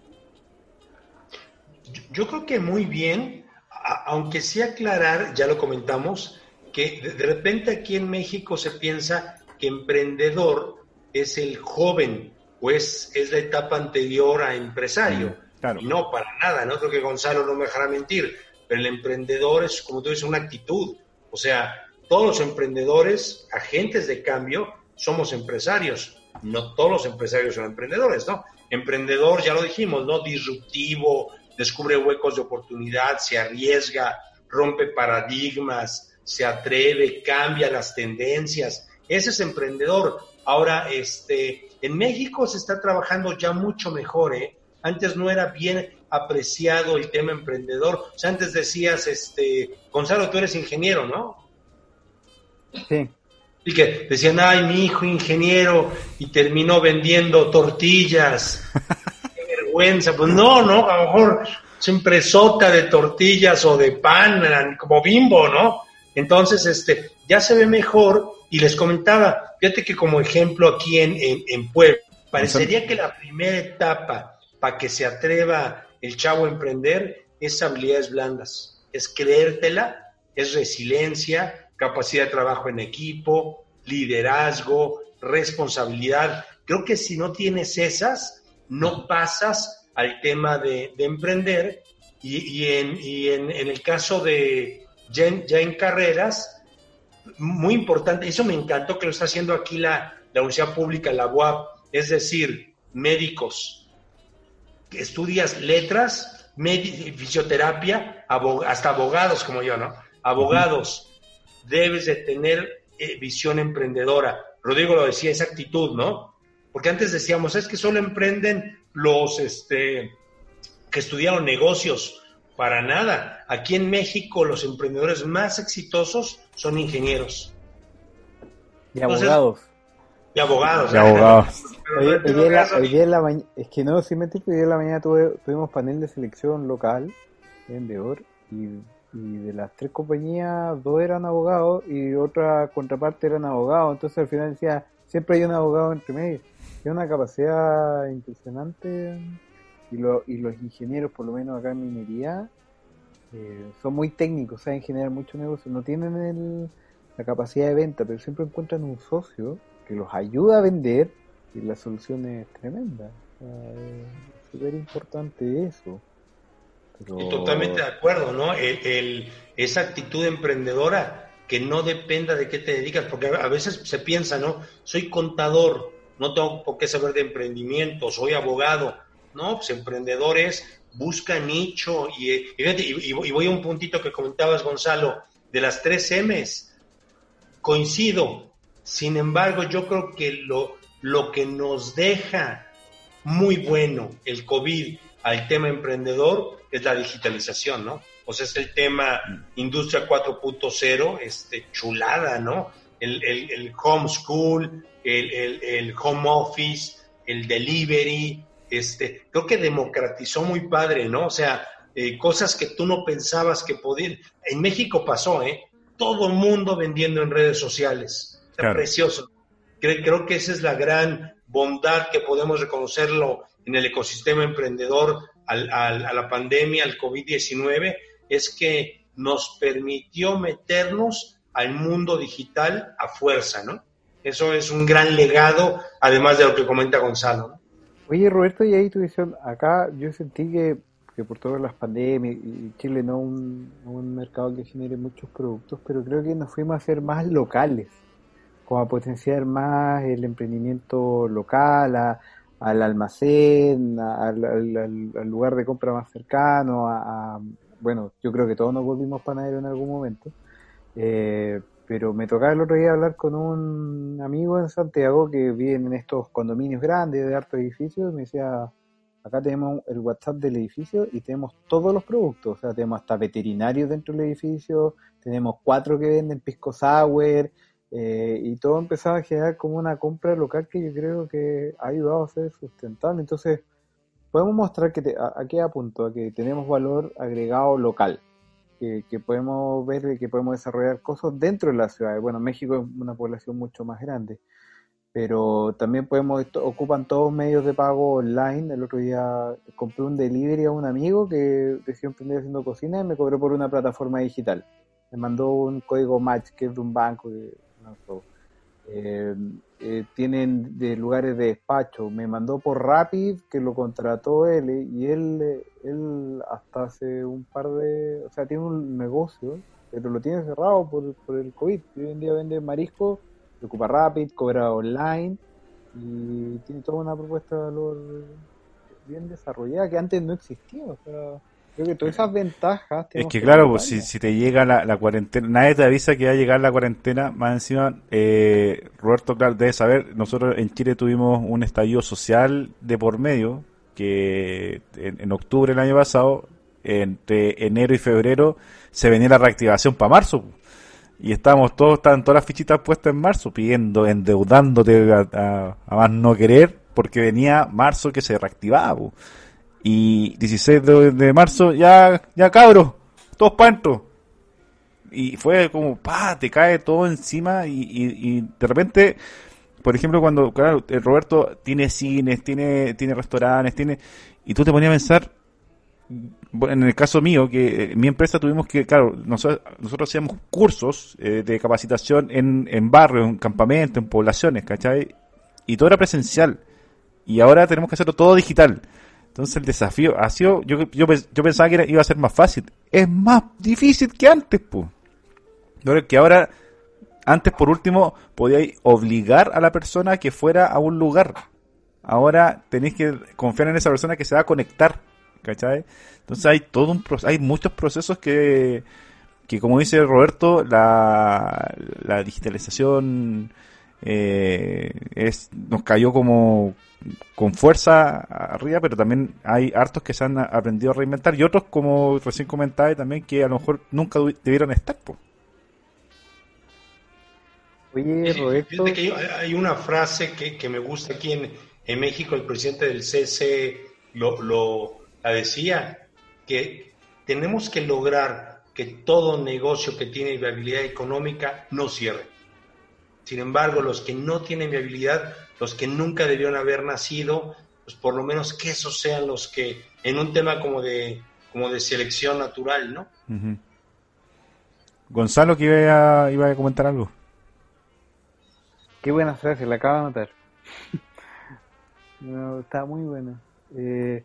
Yo, yo creo que muy bien, a- aunque sí aclarar, ya lo comentamos, que de, de repente aquí en México se piensa que emprendedor es el joven o es, la etapa anterior a empresario.
Mm, claro.
Y no, para nada, no creo que Gonzalo no me dejará mentir, pero el emprendedor es, como tú dices, una actitud. O sea, todos los emprendedores, agentes de cambio, somos empresarios. No todos los empresarios son emprendedores, ¿no? Emprendedor, ya lo dijimos, ¿no? Disruptivo, descubre huecos de oportunidad, se arriesga, rompe paradigmas, se atreve, cambia las tendencias. Ese es emprendedor. Ahora, este, en México se está trabajando ya mucho mejor, ¿eh? Antes no era bien apreciado el tema emprendedor. O sea, antes decías, este, Gonzalo, tú eres ingeniero, ¿no?
Sí,
Y que decían, ay, mi hijo ingeniero, y terminó vendiendo tortillas. Qué vergüenza. Pues no, no, a lo mejor siempre sota de tortillas o de pan, eran como bimbo, ¿no? Entonces, este, ya se ve mejor, y les comentaba, fíjate que como ejemplo aquí en, en, en Puebla, parecería que la primera etapa para que se atreva el chavo a emprender es habilidades blandas, es creértela, es resiliencia, capacidad de trabajo en equipo, liderazgo, responsabilidad. Creo que si no tienes esas, no pasas al tema de, de emprender y, y en, y en, en el caso de ya en, ya en carreras, muy importante, eso me encantó que lo está haciendo aquí la, la Universidad Pública, la UAP, es decir, médicos, estudias letras, fisioterapia, abog- hasta abogados como yo, ¿no? Abogados, debes de tener eh, visión emprendedora. Rodrigo lo decía, esa actitud, ¿no? Porque antes decíamos, es que solo emprenden los este, que estudiaron negocios. Para nada. Aquí en México los emprendedores más exitosos son ingenieros
y
Entonces,
abogados.
y abogados.
De abogados.
Hoy, hoy día la-
caso.
hoy día en la maña- es que no, sin mentir, que hoy en la mañana tuve- tuvimos panel de selección local en Deor y, y de las tres compañías, dos eran abogados y otra contraparte eran abogados. Entonces al final decía, siempre hay un abogado entre medio. Es una capacidad impresionante y, lo- y los ingenieros, por lo menos acá en minería, eh, son muy técnicos, saben generar mucho negocio, no tienen el- la capacidad de venta, pero siempre encuentran un socio que los ayuda a vender y la solución es tremenda. Es súper importante eso. Pero-
totalmente de acuerdo, ¿no? Esa actitud emprendedora que no dependa de qué te dedicas, porque a veces se piensa, ¿no? Soy contador, no tengo por qué saber de emprendimiento, soy abogado. No, pues emprendedores busca nicho y, y, y- y voy a un puntito que comentabas, Gonzalo, de las tres M's. Coincido. Sin embargo, yo creo que lo, lo que nos deja muy bueno el COVID al tema emprendedor es la digitalización, ¿no? O sea, es el tema industria 4.0, este, chulada, ¿no? El, el, el homeschool, el, el, el home office, el delivery, este, creo que democratizó muy padre, ¿no? O sea, eh, cosas que tú no pensabas que podían. En México pasó, ¿eh? Todo el mundo vendiendo en redes sociales. Precioso. Creo, creo que esa es la gran bondad que podemos reconocerlo en el ecosistema emprendedor al, al, a la pandemia, al COVID-19, es que nos permitió meternos al mundo digital a fuerza, ¿no? Eso es un gran legado, además de lo que comenta Gonzalo. ¿no?
Oye, Roberto, y ahí tu visión, acá yo sentí que, que por todas las pandemias y Chile no un, un mercado que genere muchos productos, pero creo que nos fuimos a hacer más locales, como a potenciar más el emprendimiento local, al almacén, al, al, lugar de compra más cercano, a, bueno, yo creo que todos nos volvimos panaderos en algún momento. Eh, pero me tocaba el otro día hablar con un amigo en Santiago que vive en estos condominios grandes de hartos edificios me decía, acá tenemos el WhatsApp del edificio y tenemos todos los productos, o sea, tenemos hasta veterinarios dentro del edificio, tenemos cuatro que venden pisco sour, eh, y todo empezaba a generar como una compra local que yo creo que ha ayudado a ser sustentable. Entonces, podemos mostrar que te, a, a qué apunto, a que tenemos valor agregado local que, podemos ver que podemos desarrollar cosas dentro de la ciudad. Bueno, México es una población mucho más grande, pero también podemos, ocupan todos medios de pago online. El otro día compré un delivery a un amigo que decidió emprender haciendo cocina y me cobró por una plataforma digital. Me mandó un código match que es de un banco. Que, no, eh, tienen de lugares de despacho. Me mandó por Rapid, que lo contrató él, y él, él hasta hace un par de, o sea, tiene un negocio, pero lo tiene cerrado por, por el COVID. Hoy en día vende marisco, se ocupa Rapid, cobra online, y tiene toda una propuesta de valor bien desarrollada que antes no existía. O sea, Creo que todas esas ventajas.
Es que, claro, pues, si, si, te llega la, cuarentena, nadie te avisa que va a llegar la cuarentena. Más encima, eh, Roberto, claro, debe saber, nosotros en Chile tuvimos un estallido social de por medio, que en, octubre del año pasado, entre enero y febrero, se venía la reactivación para marzo. Y estábamos todos, estaban todas las fichitas puestas en marzo, pidiendo, endeudándote a, más no querer, porque venía marzo que se reactivaba. Y 16 de, marzo, ya, ya cabro, todos para Y fue como, pa, te cae todo encima y, de repente, por ejemplo, cuando, claro, Roberto tiene cines, tiene, tiene restaurantes, tiene, y tú te ponías a pensar, en el caso mío, que en mi empresa tuvimos que, claro, nosotros, nosotros hacíamos cursos eh, de capacitación en, en barrios, en campamentos, en poblaciones, ¿cachai? Y todo era presencial. Y ahora tenemos que hacerlo todo digital. Entonces el desafío ha sido, yo, yo, yo pensaba que iba a ser más fácil. Es más difícil que antes, pues. Que ahora, antes por último, podíais obligar a la persona a que fuera a un lugar. Ahora tenéis que confiar en esa persona que se va a conectar. ¿Cachai? Entonces hay todo un hay muchos procesos que, que como dice Roberto, la, la digitalización eh, es, nos cayó como, con fuerza arriba, pero también hay hartos que se han aprendido a reinventar y otros, como recién comentaba, también que a lo mejor nunca debieron estar.
Oye, Roberto. que hay una frase que, me gusta aquí en, en, México, el presidente del CC lo, lo la decía, que tenemos que lograr que todo negocio que tiene viabilidad económica no cierre. Sin embargo, los que no tienen viabilidad los que nunca debieron haber nacido, pues por lo menos que esos sean los que, en un tema como de, como de selección natural, ¿no?
Gonzalo, que iba a, iba a comentar algo.
Qué buena frase, la acaba de notar. no, está muy buena. Eh,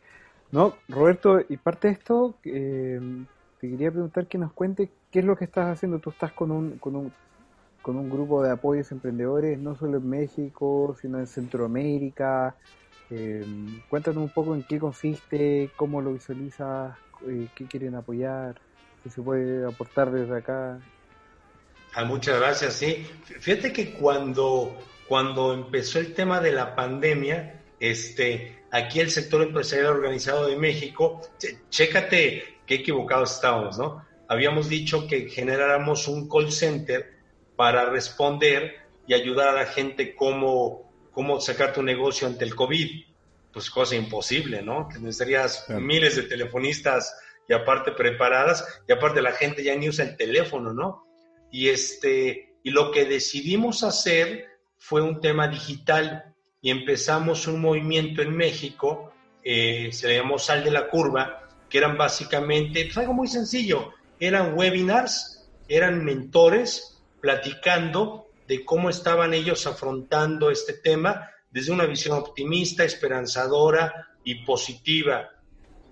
no, Roberto, y parte de esto, eh, te quería preguntar que nos cuente qué es lo que estás haciendo. Tú estás con un, con un con un grupo de apoyos emprendedores, no solo en México, sino en Centroamérica. Eh, cuéntanos un poco en qué consiste, cómo lo visualizas, eh, qué quieren apoyar, qué se puede aportar desde acá.
Ah, muchas gracias, sí. Fíjate que cuando, cuando empezó el tema de la pandemia, Este, aquí el sector empresarial organizado de México, chécate qué equivocados estábamos, ¿no? Habíamos dicho que generáramos un call center para responder y ayudar a la gente cómo, cómo sacar tu negocio ante el COVID. Pues cosa imposible, ¿no? Que necesitarías miles de telefonistas y aparte preparadas y aparte la gente ya ni usa el teléfono, ¿no? Y este y lo que decidimos hacer fue un tema digital y empezamos un movimiento en México, eh, se le llamó Sal de la Curva, que eran básicamente pues algo muy sencillo, eran webinars, eran mentores platicando de cómo estaban ellos afrontando este tema desde una visión optimista, esperanzadora y positiva.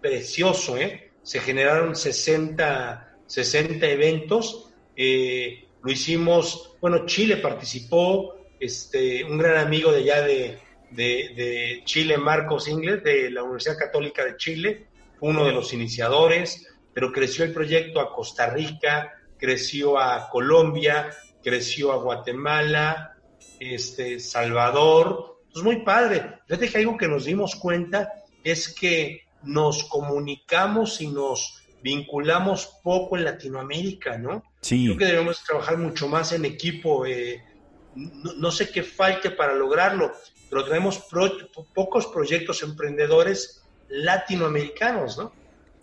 Precioso, ¿eh? Se generaron 60, 60 eventos. Eh, lo hicimos, bueno, Chile participó, este, un gran amigo de allá de, de, Chile, Marcos Ingles, de la Universidad Católica de Chile, uno de los iniciadores, pero creció el proyecto a Costa Rica, creció a Colombia, creció a Guatemala, este, Salvador. Es muy padre. Fíjate que algo que nos dimos cuenta es que nos comunicamos y nos vinculamos poco en Latinoamérica, ¿no? Sí. Creo que debemos trabajar mucho más en equipo. Eh, no, sé qué falte para lograrlo, pero tenemos pocos proyectos emprendedores latinoamericanos, ¿no?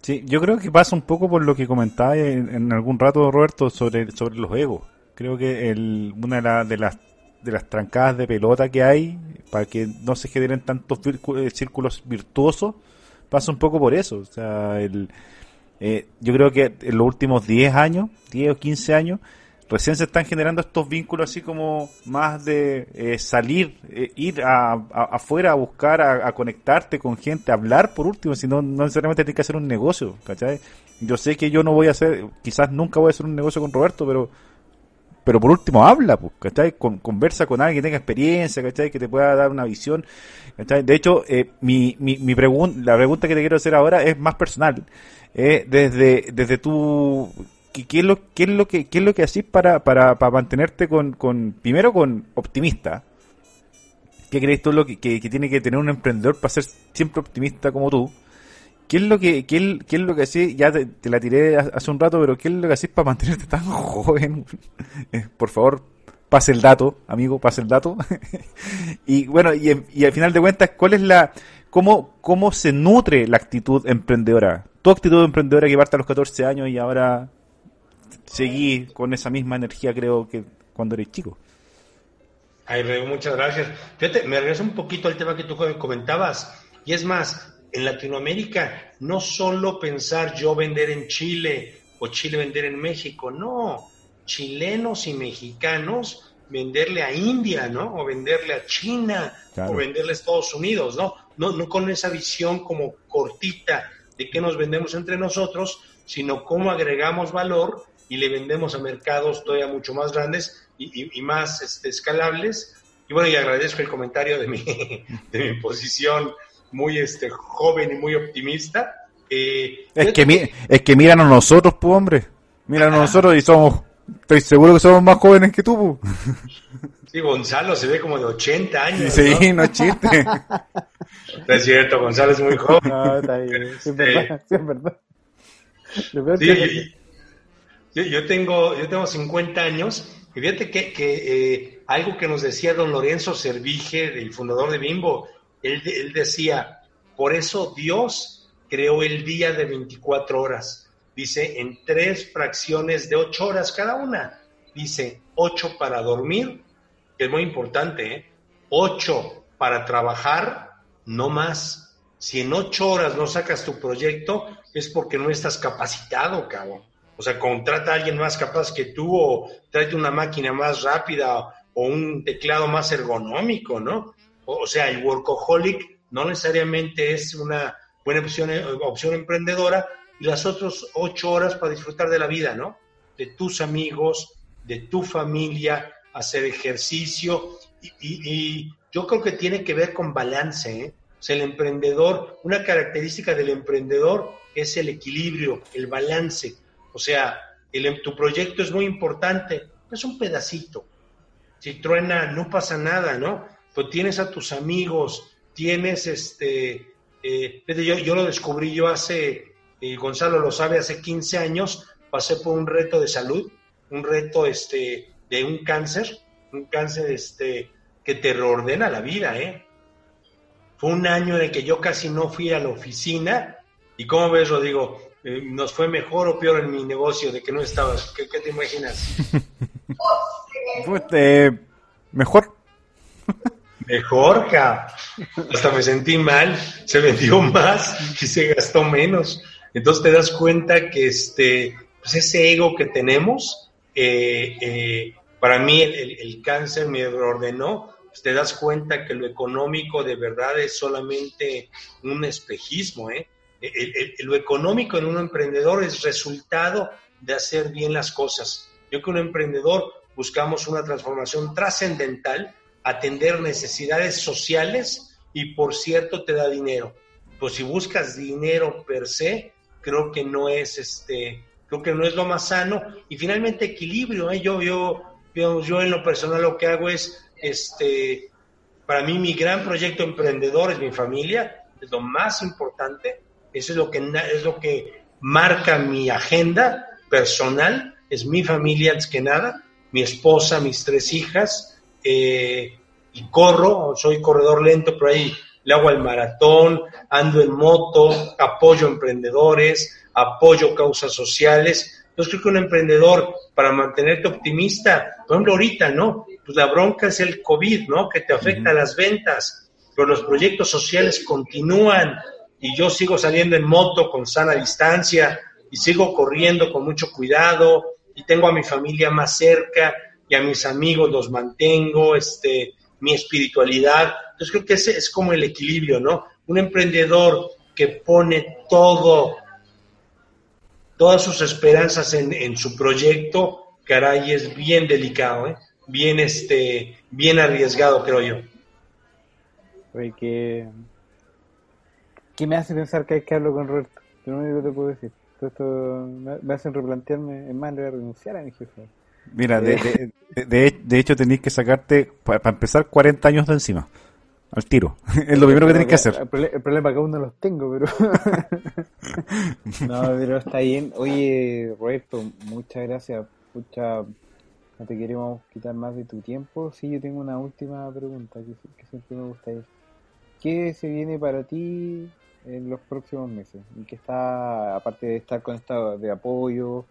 Sí, yo creo que pasa un poco por lo que comentaba en, algún rato, Roberto, sobre, sobre los egos. Creo que el, una de, las de las trancadas de pelota que hay para que no se generen tantos eh, círculos virtuosos pasa un poco por eso. O sea, el, eh, yo creo que en los últimos 10 años, 10 o 15 años, recién se están generando estos vínculos así como más de eh, salir, eh, ir a, afuera a buscar, a, conectarte con gente, hablar por último, si no, no necesariamente tienes que hacer un negocio, ¿cachai? Yo sé que yo no voy a hacer, quizás nunca voy a hacer un negocio con Roberto, pero pero por último habla, pues, ¿cachai? Con, conversa con alguien que tenga experiencia, ¿cachai? Que te pueda dar una visión, ¿cachai? De hecho, eh, mi, mi, mi pregunta, la pregunta que te quiero hacer ahora es más personal. Eh, desde, desde tu, ¿qué, es lo, qué es lo que, qué es lo que haces para, para, para mantenerte con, con, primero con optimista? ¿Qué crees tú lo que, que, tiene que tener un emprendedor para ser siempre optimista como tú? ¿Qué es lo que, qué, qué es lo que así, ya te, la tiré hace un rato, pero qué es lo que haces para mantenerte tan joven? Eh, por favor, pase el dato, amigo, pase el dato. y bueno, y, y, al final de cuentas, ¿cuál es la, cómo, cómo se nutre la actitud emprendedora? Tu actitud emprendedora que parte a los 14 años y ahora seguí con esa misma energía, creo que cuando eres chico.
Ay, muchas gracias. Fíjate, me regreso un poquito al tema que tú comentabas. Y es más, en Latinoamérica, no solo pensar yo vender en Chile o Chile vender en México, no, chilenos y mexicanos venderle a India, ¿no? O venderle a China, o venderle a Estados Unidos, ¿no? ¿no? No con esa visión como cortita de que nos vendemos entre nosotros, sino cómo agregamos valor y le vendemos a mercados todavía mucho más grandes y, más este, escalables. Y bueno, y agradezco el comentario de mi, de mi posición muy este, joven y muy optimista.
Eh, es, que, es que miran a nosotros, pues, hombre. Miran a nosotros y somos, estoy seguro que somos más jóvenes que tú, pues.
Sí, Gonzalo se ve como de 80 años.
Sí, no, es chiste.
no es cierto, Gonzalo es muy joven. No, está bien. Sí, verdad, sí, verdad. Sí, yo, tengo, yo tengo 50 años y fíjate que, que eh, algo que nos decía don Lorenzo Servige, el fundador de Bimbo, él, decía, por eso Dios creó el día de 24 horas. Dice, en tres fracciones de ocho horas cada una. Dice, ocho para dormir, que es muy importante, ¿eh? ocho para trabajar, no más. Si en ocho horas no sacas tu proyecto, es porque no estás capacitado, cabrón. O sea, contrata a alguien más capaz que tú o tráete una máquina más rápida o un teclado más ergonómico, ¿no? O sea, el workaholic no necesariamente es una buena opción, opción emprendedora y las otras ocho horas para disfrutar de la vida, ¿no? De tus amigos, de tu familia, hacer ejercicio y, yo creo que tiene que ver con balance, ¿eh? O sea, el emprendedor, una característica del emprendedor es el equilibrio, el balance. O sea, el, tu proyecto es muy importante, es un pedacito. Si truena, no pasa nada, ¿no? pues tienes a tus amigos, tienes este, eh, yo, yo lo descubrí yo hace, eh, Gonzalo lo sabe, hace 15 años pasé por un reto de salud, un reto este, de un cáncer, un cáncer este, que te reordena la vida, ¿eh? Fue un año en el que yo casi no fui a la oficina y como ves, Rodrigo, eh, nos fue mejor o peor en mi negocio de que no estabas. ¿Qué, te imaginas?
eh, mejor.
Mejor, ca. Hasta me sentí mal, se vendió más y se gastó menos. Entonces te das cuenta que este, pues ese ego que tenemos, eh, eh, para mí el, cáncer me ordenó, pues te das cuenta que lo económico de verdad es solamente un espejismo, ¿eh? Lo económico en un emprendedor es resultado de hacer bien las cosas. Yo que un emprendedor buscamos una transformación trascendental, atender necesidades sociales y por cierto te da dinero. Pues si buscas dinero per se, creo que no es este, creo que no es lo más sano. Y finalmente equilibrio, ¿eh? yo, yo, yo, yo en lo personal lo que hago es, este, para mí mi gran proyecto emprendedor es mi familia, es lo más importante eso es lo que, es lo que marca mi agenda personal, es mi familia antes que nada, mi esposa, mis tres hijas, eh, y corro, soy corredor lento, pero ahí le hago el maratón, ando en moto, apoyo emprendedores, apoyo causas sociales. Entonces creo que un emprendedor, para mantenerte optimista, por ejemplo ahorita, ¿no? Pues la bronca es el COVID, ¿no? Que te afecta a las ventas, pero los proyectos sociales continúan, y yo sigo saliendo en moto con sana distancia y sigo corriendo con mucho cuidado y tengo a mi familia más cerca y a mis amigos los mantengo, este, mi espiritualidad. Entonces creo que ese es como el equilibrio, ¿no? Un emprendedor que pone todo, todas sus esperanzas en, en su proyecto, caray, es bien delicado, ¿eh? bien, este, bien arriesgado, creo yo.
Oye, que ¿Qué me hace pensar que hay que hablar con Roberto? Yo lo único que te puedo decir. esto me hacen replantearme, en más, le voy a renunciar a mi jefe.
Mira, de, de, de, hecho tenéis que sacarte, para empezar, 40 años de encima. Al tiro. es lo primero que tenéis que hacer.
El, problema es que aún no los tengo, pero... no, pero está bien. Oye, Roberto, muchas gracias. Pucha, no te queremos quitar más de tu tiempo. Sí, yo tengo una última pregunta que, que siempre me gusta ir. ¿Qué se viene para ti en los próximos meses y que está, aparte de estar con estado de apoyo,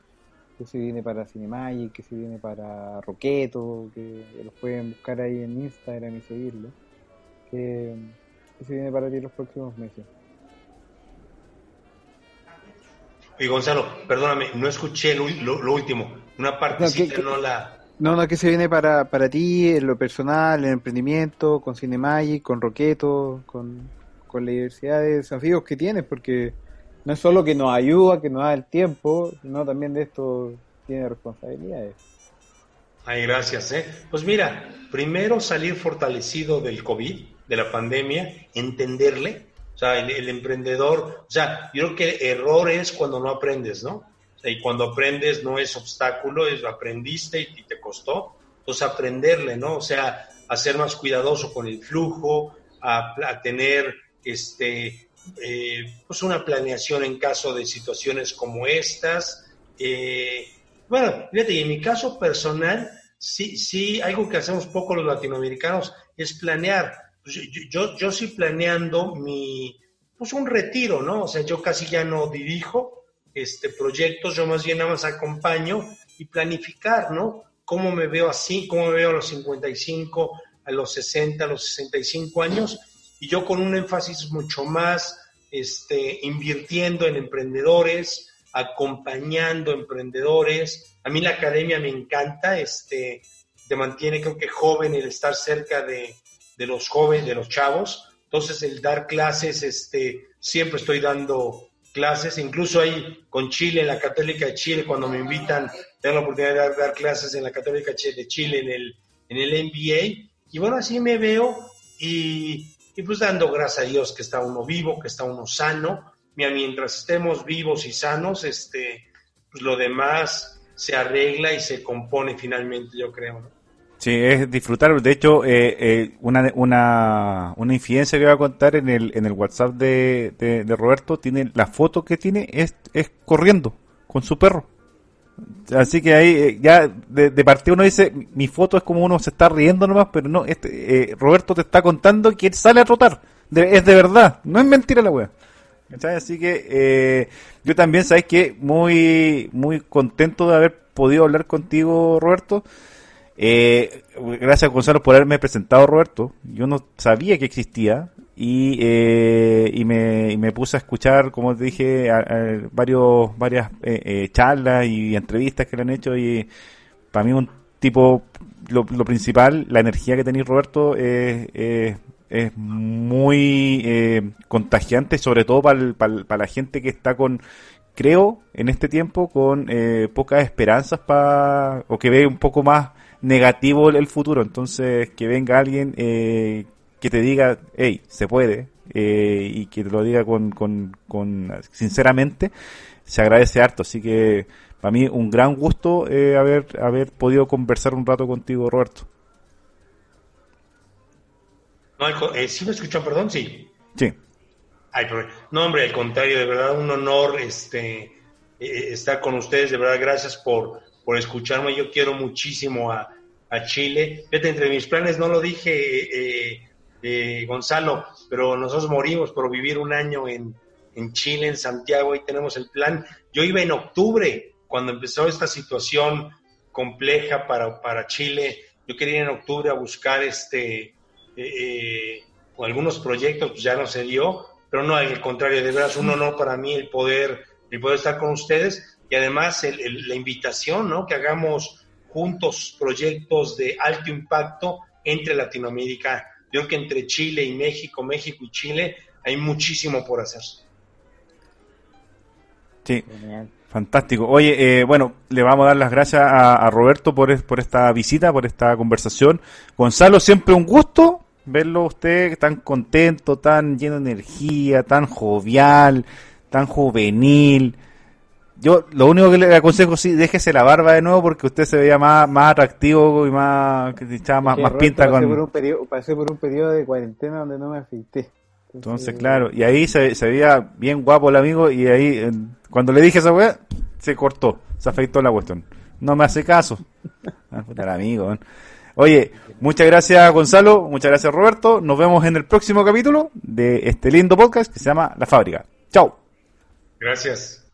que se viene para Cinemagic, que se viene para Roqueto, que los pueden buscar ahí en Instagram y seguirlo, que, se viene para ti en los próximos meses.
Y Gonzalo, perdóname, no escuché lo, último, una parte no, no la...
No, no, que se viene para, para ti, en lo personal, en el emprendimiento, con Cinemagic, con Roqueto, con, con la diversidad de desafíos que tienes, porque no es solo que nos ayuda, que nos da el tiempo, sino también de esto tiene responsabilidades.
Ay, gracias. ¿eh? Pues mira, primero salir fortalecido del COVID, de la pandemia, entenderle. O sea, el, emprendedor, o sea, yo creo que error es cuando no aprendes, ¿no? y cuando aprendes no es obstáculo, es aprendiste y, te costó. Entonces aprenderle, ¿no? O sea, a ser más cuidadoso con el flujo, a, a tener este, eh, pues una planeación en caso de situaciones como estas. Eh, bueno, fíjate, en mi caso personal, sí, sí, algo que hacemos poco los latinoamericanos es planear. Pues yo, yo, sí planeando mi, pues un retiro, ¿no? O sea, yo casi ya no dirijo este, proyectos, yo más bien nada más acompaño y planificar, ¿no? ¿Cómo me veo así? ¿Cómo me veo a los 55, a los 60, a los 65 años? Y yo con un énfasis mucho más este, invirtiendo en emprendedores, acompañando emprendedores. A mí la academia me encanta, este, te mantiene creo que joven el estar cerca de, de los jóvenes, de los chavos. Entonces el dar clases, este, siempre estoy dando clases, incluso ahí con Chile, en la Católica de Chile, cuando me invitan, tengo la oportunidad de dar, dar clases en la Católica de Chile, en el, en el MBA. Y bueno, así me veo y y pues dando gracias a Dios que está uno vivo, que está uno sano. Mientras estemos vivos y sanos, este, pues lo demás se arregla y se compone finalmente, yo creo.
Sí, es disfrutar. De hecho, eh, eh, una, una, una infidencia que voy a contar en el, en el WhatsApp de, de, Roberto, tiene la foto que tiene es, es corriendo con su perro. Así que ahí eh, ya de, de partida uno dice, mi foto es como uno se está riendo nomás, pero no, este, eh, Roberto te está contando que sale a trotar. es de verdad, no es mentira la wea. Así que eh, yo también, sabes que muy, muy contento de haber podido hablar contigo, Roberto. Eh, gracias Gonzalo por haberme presentado, Roberto. Yo no sabía que existía y, eh, y, me, me, puse a escuchar, como te dije, varios, varias eh, charlas y entrevistas que le han hecho y para mí un tipo, lo, principal, la energía que tenéis, Roberto, es, es muy contagiante, sobre todo para la gente que está con creo en este tiempo con pocas esperanzas para o que ve un poco más negativo el futuro. Entonces, que venga alguien eh, que te diga, hey, se puede, eh, y que te lo diga con, con, con, sinceramente, se agradece harto. Así que, para mí, un gran gusto eh, haber, haber podido conversar un rato contigo, Roberto.
No, eh, ¿Sí me escuchan, perdón? Sí.
Sí.
no, hombre, al contrario, de verdad, un honor este, estar con ustedes. De verdad, gracias por, por escucharme. Yo quiero muchísimo a, Chile. Fíjate, entre mis planes no lo dije, eh, eh, Gonzalo, pero nosotros morimos por vivir un año en, Chile, en Santiago, ahí tenemos el plan. Yo iba en octubre, cuando empezó esta situación compleja para, para Chile. Yo quería ir en octubre a buscar este eh, algunos proyectos, pues ya no se dio, pero no, al contrario, de verdad es un honor para mí el poder, el poder estar con ustedes y además la invitación, ¿no? Que hagamos juntos proyectos de alto impacto entre Latinoamérica. Yo creo que entre Chile y México, México y Chile, hay muchísimo por hacer.
Sí, fantástico. Oye, eh, bueno, le vamos a dar las gracias a, Roberto por, por esta visita, por esta conversación. Gonzalo, siempre un gusto verlo usted tan contento, tan lleno de energía, tan jovial, tan juvenil. Yo lo único que le aconsejo sí, déjese la barba de nuevo porque usted se veía más, más atractivo y más, que más, más pinta
con... Por un periodo, pasé por un periodo de cuarentena donde no me afeité.
Entonces, claro, y ahí se, se, veía bien guapo el amigo y ahí, cuando le dije esa weá, se cortó, se afeitó la cuestión. No me hace caso. Ah, el amigo. Oye, muchas gracias Gonzalo, muchas gracias Roberto. Nos vemos en el próximo capítulo de este lindo podcast que se llama La Fábrica. Chao.
Gracias.